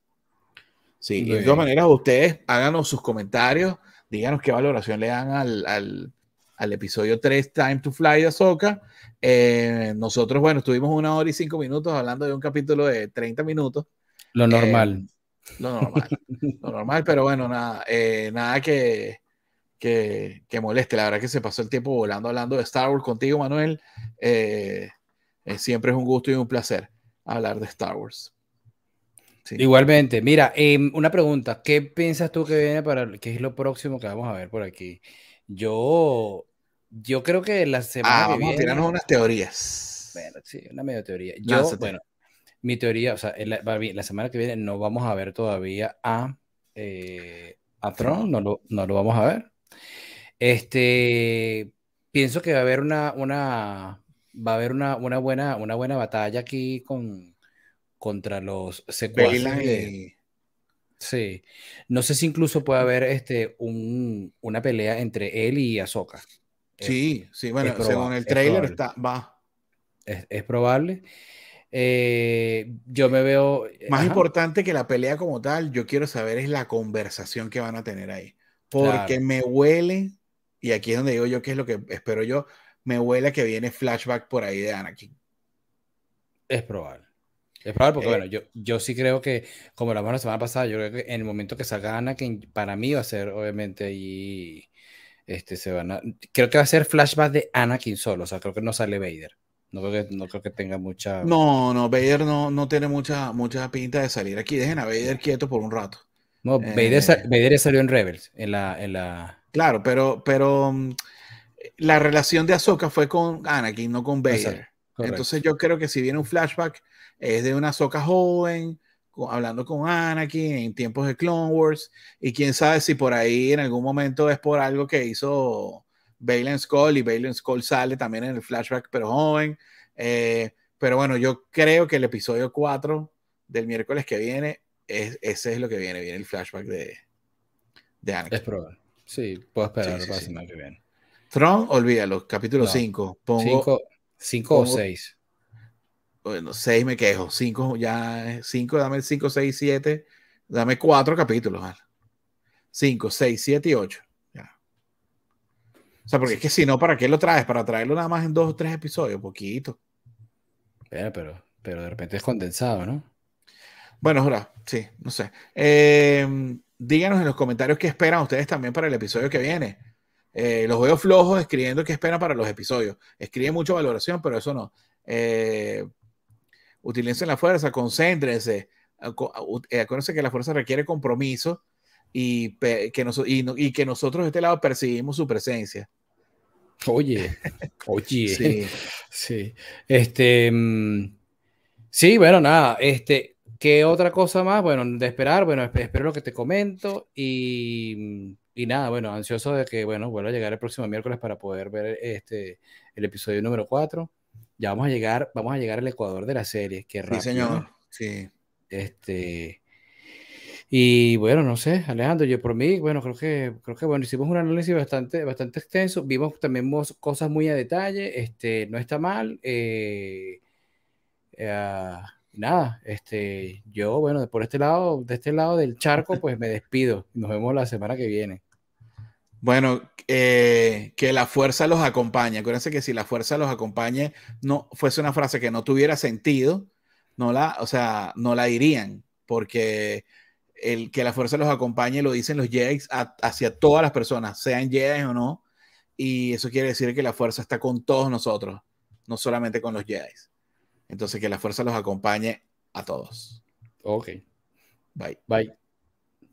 Sí, de todas maneras, ustedes háganos sus comentarios, díganos qué valoración le dan al, al, al episodio 3, Time to Fly de Ahsoka. Eh, nosotros, bueno, estuvimos una hora y cinco minutos hablando de un capítulo de 30 minutos. Lo normal. Eh, lo normal. lo normal, pero bueno, nada, eh, nada que, que, que, moleste. La verdad que se pasó el tiempo volando hablando de Star Wars contigo, Manuel. Eh, eh, siempre es un gusto y un placer hablar de Star Wars. Igualmente, mira, em, una pregunta, ¿qué piensas tú que viene para, qué es lo próximo que vamos a ver por aquí? Yo, yo creo que la semana ah, que vamos viene... a unas teorías. Bueno, sí, una medio teoría. Yo, bueno, mi teoría, o sea, la, la, semana que viene no vamos a ver todavía a, eh, a Tron, no lo, no lo vamos a ver. Este, pienso que va a haber una, una, va a haber una, una buena, una buena batalla aquí con, contra los secuaces. Sí. No sé si incluso puede haber este, un, una pelea entre él y Ahsoka. Sí, sí, bueno, según el trailer está, va. Es, es probable. Eh, yo me veo. Más importante que la pelea como tal, yo quiero saber es la conversación que van a tener ahí. Porque me huele, y aquí es donde digo yo qué es lo que espero yo, me huele que viene flashback por ahí de Anakin. Es probable. Es probable porque, eh, bueno, yo, yo sí creo que, como lo hablamos la semana pasada, yo creo que en el momento que salga Anakin, para mí va a ser, obviamente, ahí. Este, se van a, creo que va a ser flashback de Anakin solo, o sea, creo que no sale Vader. No creo que, no creo que tenga mucha. No, no, Vader no, no tiene mucha, mucha pinta de salir aquí. Dejen a Vader quieto por un rato. No, Vader, eh, salió en Rebels, en la, en la. Claro, pero, pero mm, la relación de Ahsoka fue con Anakin, no con Vader. Entonces yo creo que si viene un flashback es de una soca joven, hablando con Anakin en tiempos de Clone Wars, y quién sabe si por ahí en algún momento es por algo que hizo Balen Skull, y Balen Skull sale también en el flashback, pero joven. Eh, pero bueno, yo creo que el episodio 4 del miércoles que viene, es, ese es lo que viene, viene el flashback de, de Anakin. Es probable. Sí, puedo esperar para la semana que viene. Tron, olvídalo, capítulo 5. 5 o 6. Bueno, 6 me quejo. 5 ya. 5, dame el 5, 6, 7. Dame 4 capítulos. 5, 6, 7 y 8. O sea, porque es que si no, ¿para qué lo traes? Para traerlo nada más en 2 o 3 episodios, poquito. Pero, pero, pero de repente es condensado, ¿no? Bueno, ahora, sí, no sé. Eh, díganos en los comentarios qué esperan ustedes también para el episodio que viene. Eh, los veo flojos escribiendo qué esperan para los episodios. Escriben mucha valoración, pero eso no. Eh, utilicen la fuerza, concéntrense. Eh, acuérdense que la fuerza requiere compromiso y que, y, que nosotros de este lado percibimos su presencia. Oye, oye. sí. sí. Este. Mm, sí, bueno, nada. Este. ¿Qué otra cosa más? Bueno, de esperar, bueno, espero lo que te comento y, y, nada, bueno, ansioso de que, bueno, vuelva a llegar el próximo miércoles para poder ver este, el episodio número 4. Ya vamos a llegar, vamos a llegar al Ecuador de la serie, que rápido. Sí, señor, sí. Este, y bueno, no sé, Alejandro, yo por mí, bueno, creo que, creo que bueno, hicimos un análisis bastante, bastante extenso, vimos también cosas muy a detalle, este, no está mal. Eh, eh, nada, este, yo, bueno, por este lado, de este lado del charco, pues me despido. Nos vemos la semana que viene. Bueno, eh, que la fuerza los acompañe. Acuérdense que si la fuerza los acompañe, no fuese una frase que no tuviera sentido, no la, o sea, no la dirían, porque el que la fuerza los acompañe lo dicen los Jedi hacia todas las personas, sean Jedi o no, y eso quiere decir que la fuerza está con todos nosotros, no solamente con los Jedi. Entonces, que la fuerza los acompañe a todos. Ok. Bye. Bye.